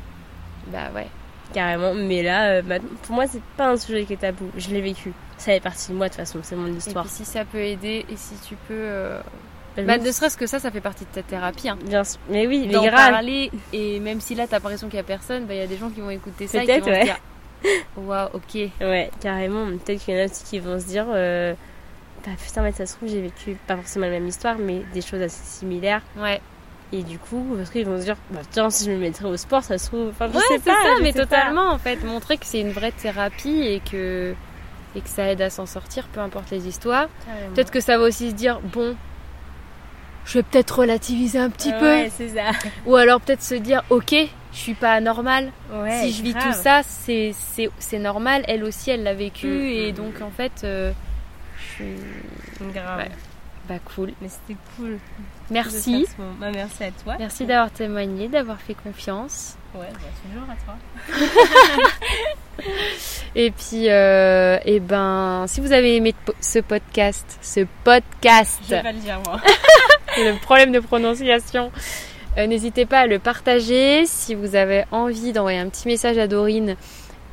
[SPEAKER 1] Bah ouais.
[SPEAKER 2] carrément. Mais là, euh, maintenant- pour moi, c'est pas un sujet qui est tabou. Je l'ai vécu. Ça fait partie de moi de toute façon, c'est mon
[SPEAKER 1] Et
[SPEAKER 2] histoire.
[SPEAKER 1] puis si ça peut aider et si tu peux. euh, Bah,
[SPEAKER 2] me-
[SPEAKER 1] ne serait-ce que ça, ça fait partie de ta thérapie. Hein.
[SPEAKER 2] Bien sûr. Mais oui, mais grave.
[SPEAKER 1] parler et même si là t'as l'impression qu'il y a personne, bah il y a des gens qui vont écouter ça et qui se
[SPEAKER 2] ouais.
[SPEAKER 1] dire Waouh, ok.
[SPEAKER 2] Ouais, carrément. Peut-être qu'il y en a aussi qui vont se dire euh, Bah putain, mais ça se trouve, j'ai vécu pas forcément la même histoire, mais des choses assez similaires.
[SPEAKER 1] Ouais,
[SPEAKER 2] Et du coup, parce qu'ils vont se dire Bah tiens, si je me mettrais au sport, ça se trouve. Enfin, je
[SPEAKER 1] ouais
[SPEAKER 2] sais
[SPEAKER 1] c'est
[SPEAKER 2] pas,
[SPEAKER 1] ça,
[SPEAKER 2] je
[SPEAKER 1] mais
[SPEAKER 2] sais pas.
[SPEAKER 1] totalement en fait. Montrer que c'est une vraie thérapie et que, et que ça aide à s'en sortir, peu importe les histoires. Peut-être que ça va aussi se dire Bon, je vais peut-être relativiser un petit peu.
[SPEAKER 2] Ouais, c'est ça.
[SPEAKER 1] Ou alors peut-être se dire Ok, je suis pas anormal.
[SPEAKER 2] Ouais,
[SPEAKER 1] si je vis
[SPEAKER 2] grave.
[SPEAKER 1] tout ça, c'est c'est- c'est normal. Elle aussi, elle l'a vécu.
[SPEAKER 2] Mm,
[SPEAKER 1] et
[SPEAKER 2] mm,
[SPEAKER 1] donc
[SPEAKER 2] mm.
[SPEAKER 1] en fait, euh, je suis.
[SPEAKER 2] Grave.
[SPEAKER 1] Ouais. Bah cool.
[SPEAKER 2] Mais c'était cool.
[SPEAKER 1] Merci.
[SPEAKER 2] ce. Bah, merci à toi.
[SPEAKER 1] Merci d'avoir témoigné, d'avoir fait confiance.
[SPEAKER 2] Ouais, bah, toujours à toi.
[SPEAKER 1] Et puis, euh, eh ben, si vous avez aimé ce podcast, ce podcast,
[SPEAKER 2] Je vais pas le dire, moi.
[SPEAKER 1] le problème de prononciation, euh, n'hésitez pas à le partager. Si vous avez envie d'envoyer un petit message à Dorine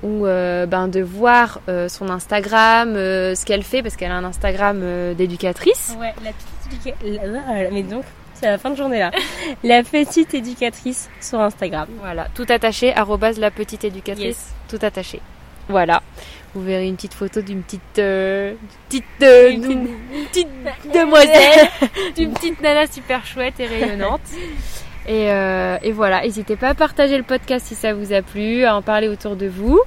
[SPEAKER 1] ou euh, ben, de voir euh, son Instagram, euh, ce qu'elle fait, parce qu'elle a un Instagram d'éducatrice.
[SPEAKER 2] Ouais, la petite éducatrice. Mais donc, c'est la fin de journée là. la petite éducatrice sur Instagram.
[SPEAKER 1] Voilà, tout attaché, arrobase la petite éducatrice,
[SPEAKER 2] Yes.
[SPEAKER 1] tout attaché. Voilà. Vous verrez une petite photo d'une petite, d'une petite,
[SPEAKER 2] Une petite-
[SPEAKER 1] petite demoiselle, d'une petite nana super chouette et rayonnante. Et, euh, et voilà, n'hésitez pas à partager le podcast si ça vous a plu, à en parler autour de vous.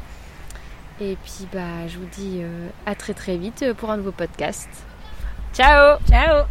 [SPEAKER 1] Et puis bah, je vous dis euh, à très très vite pour un nouveau podcast. Ciao
[SPEAKER 2] Ciao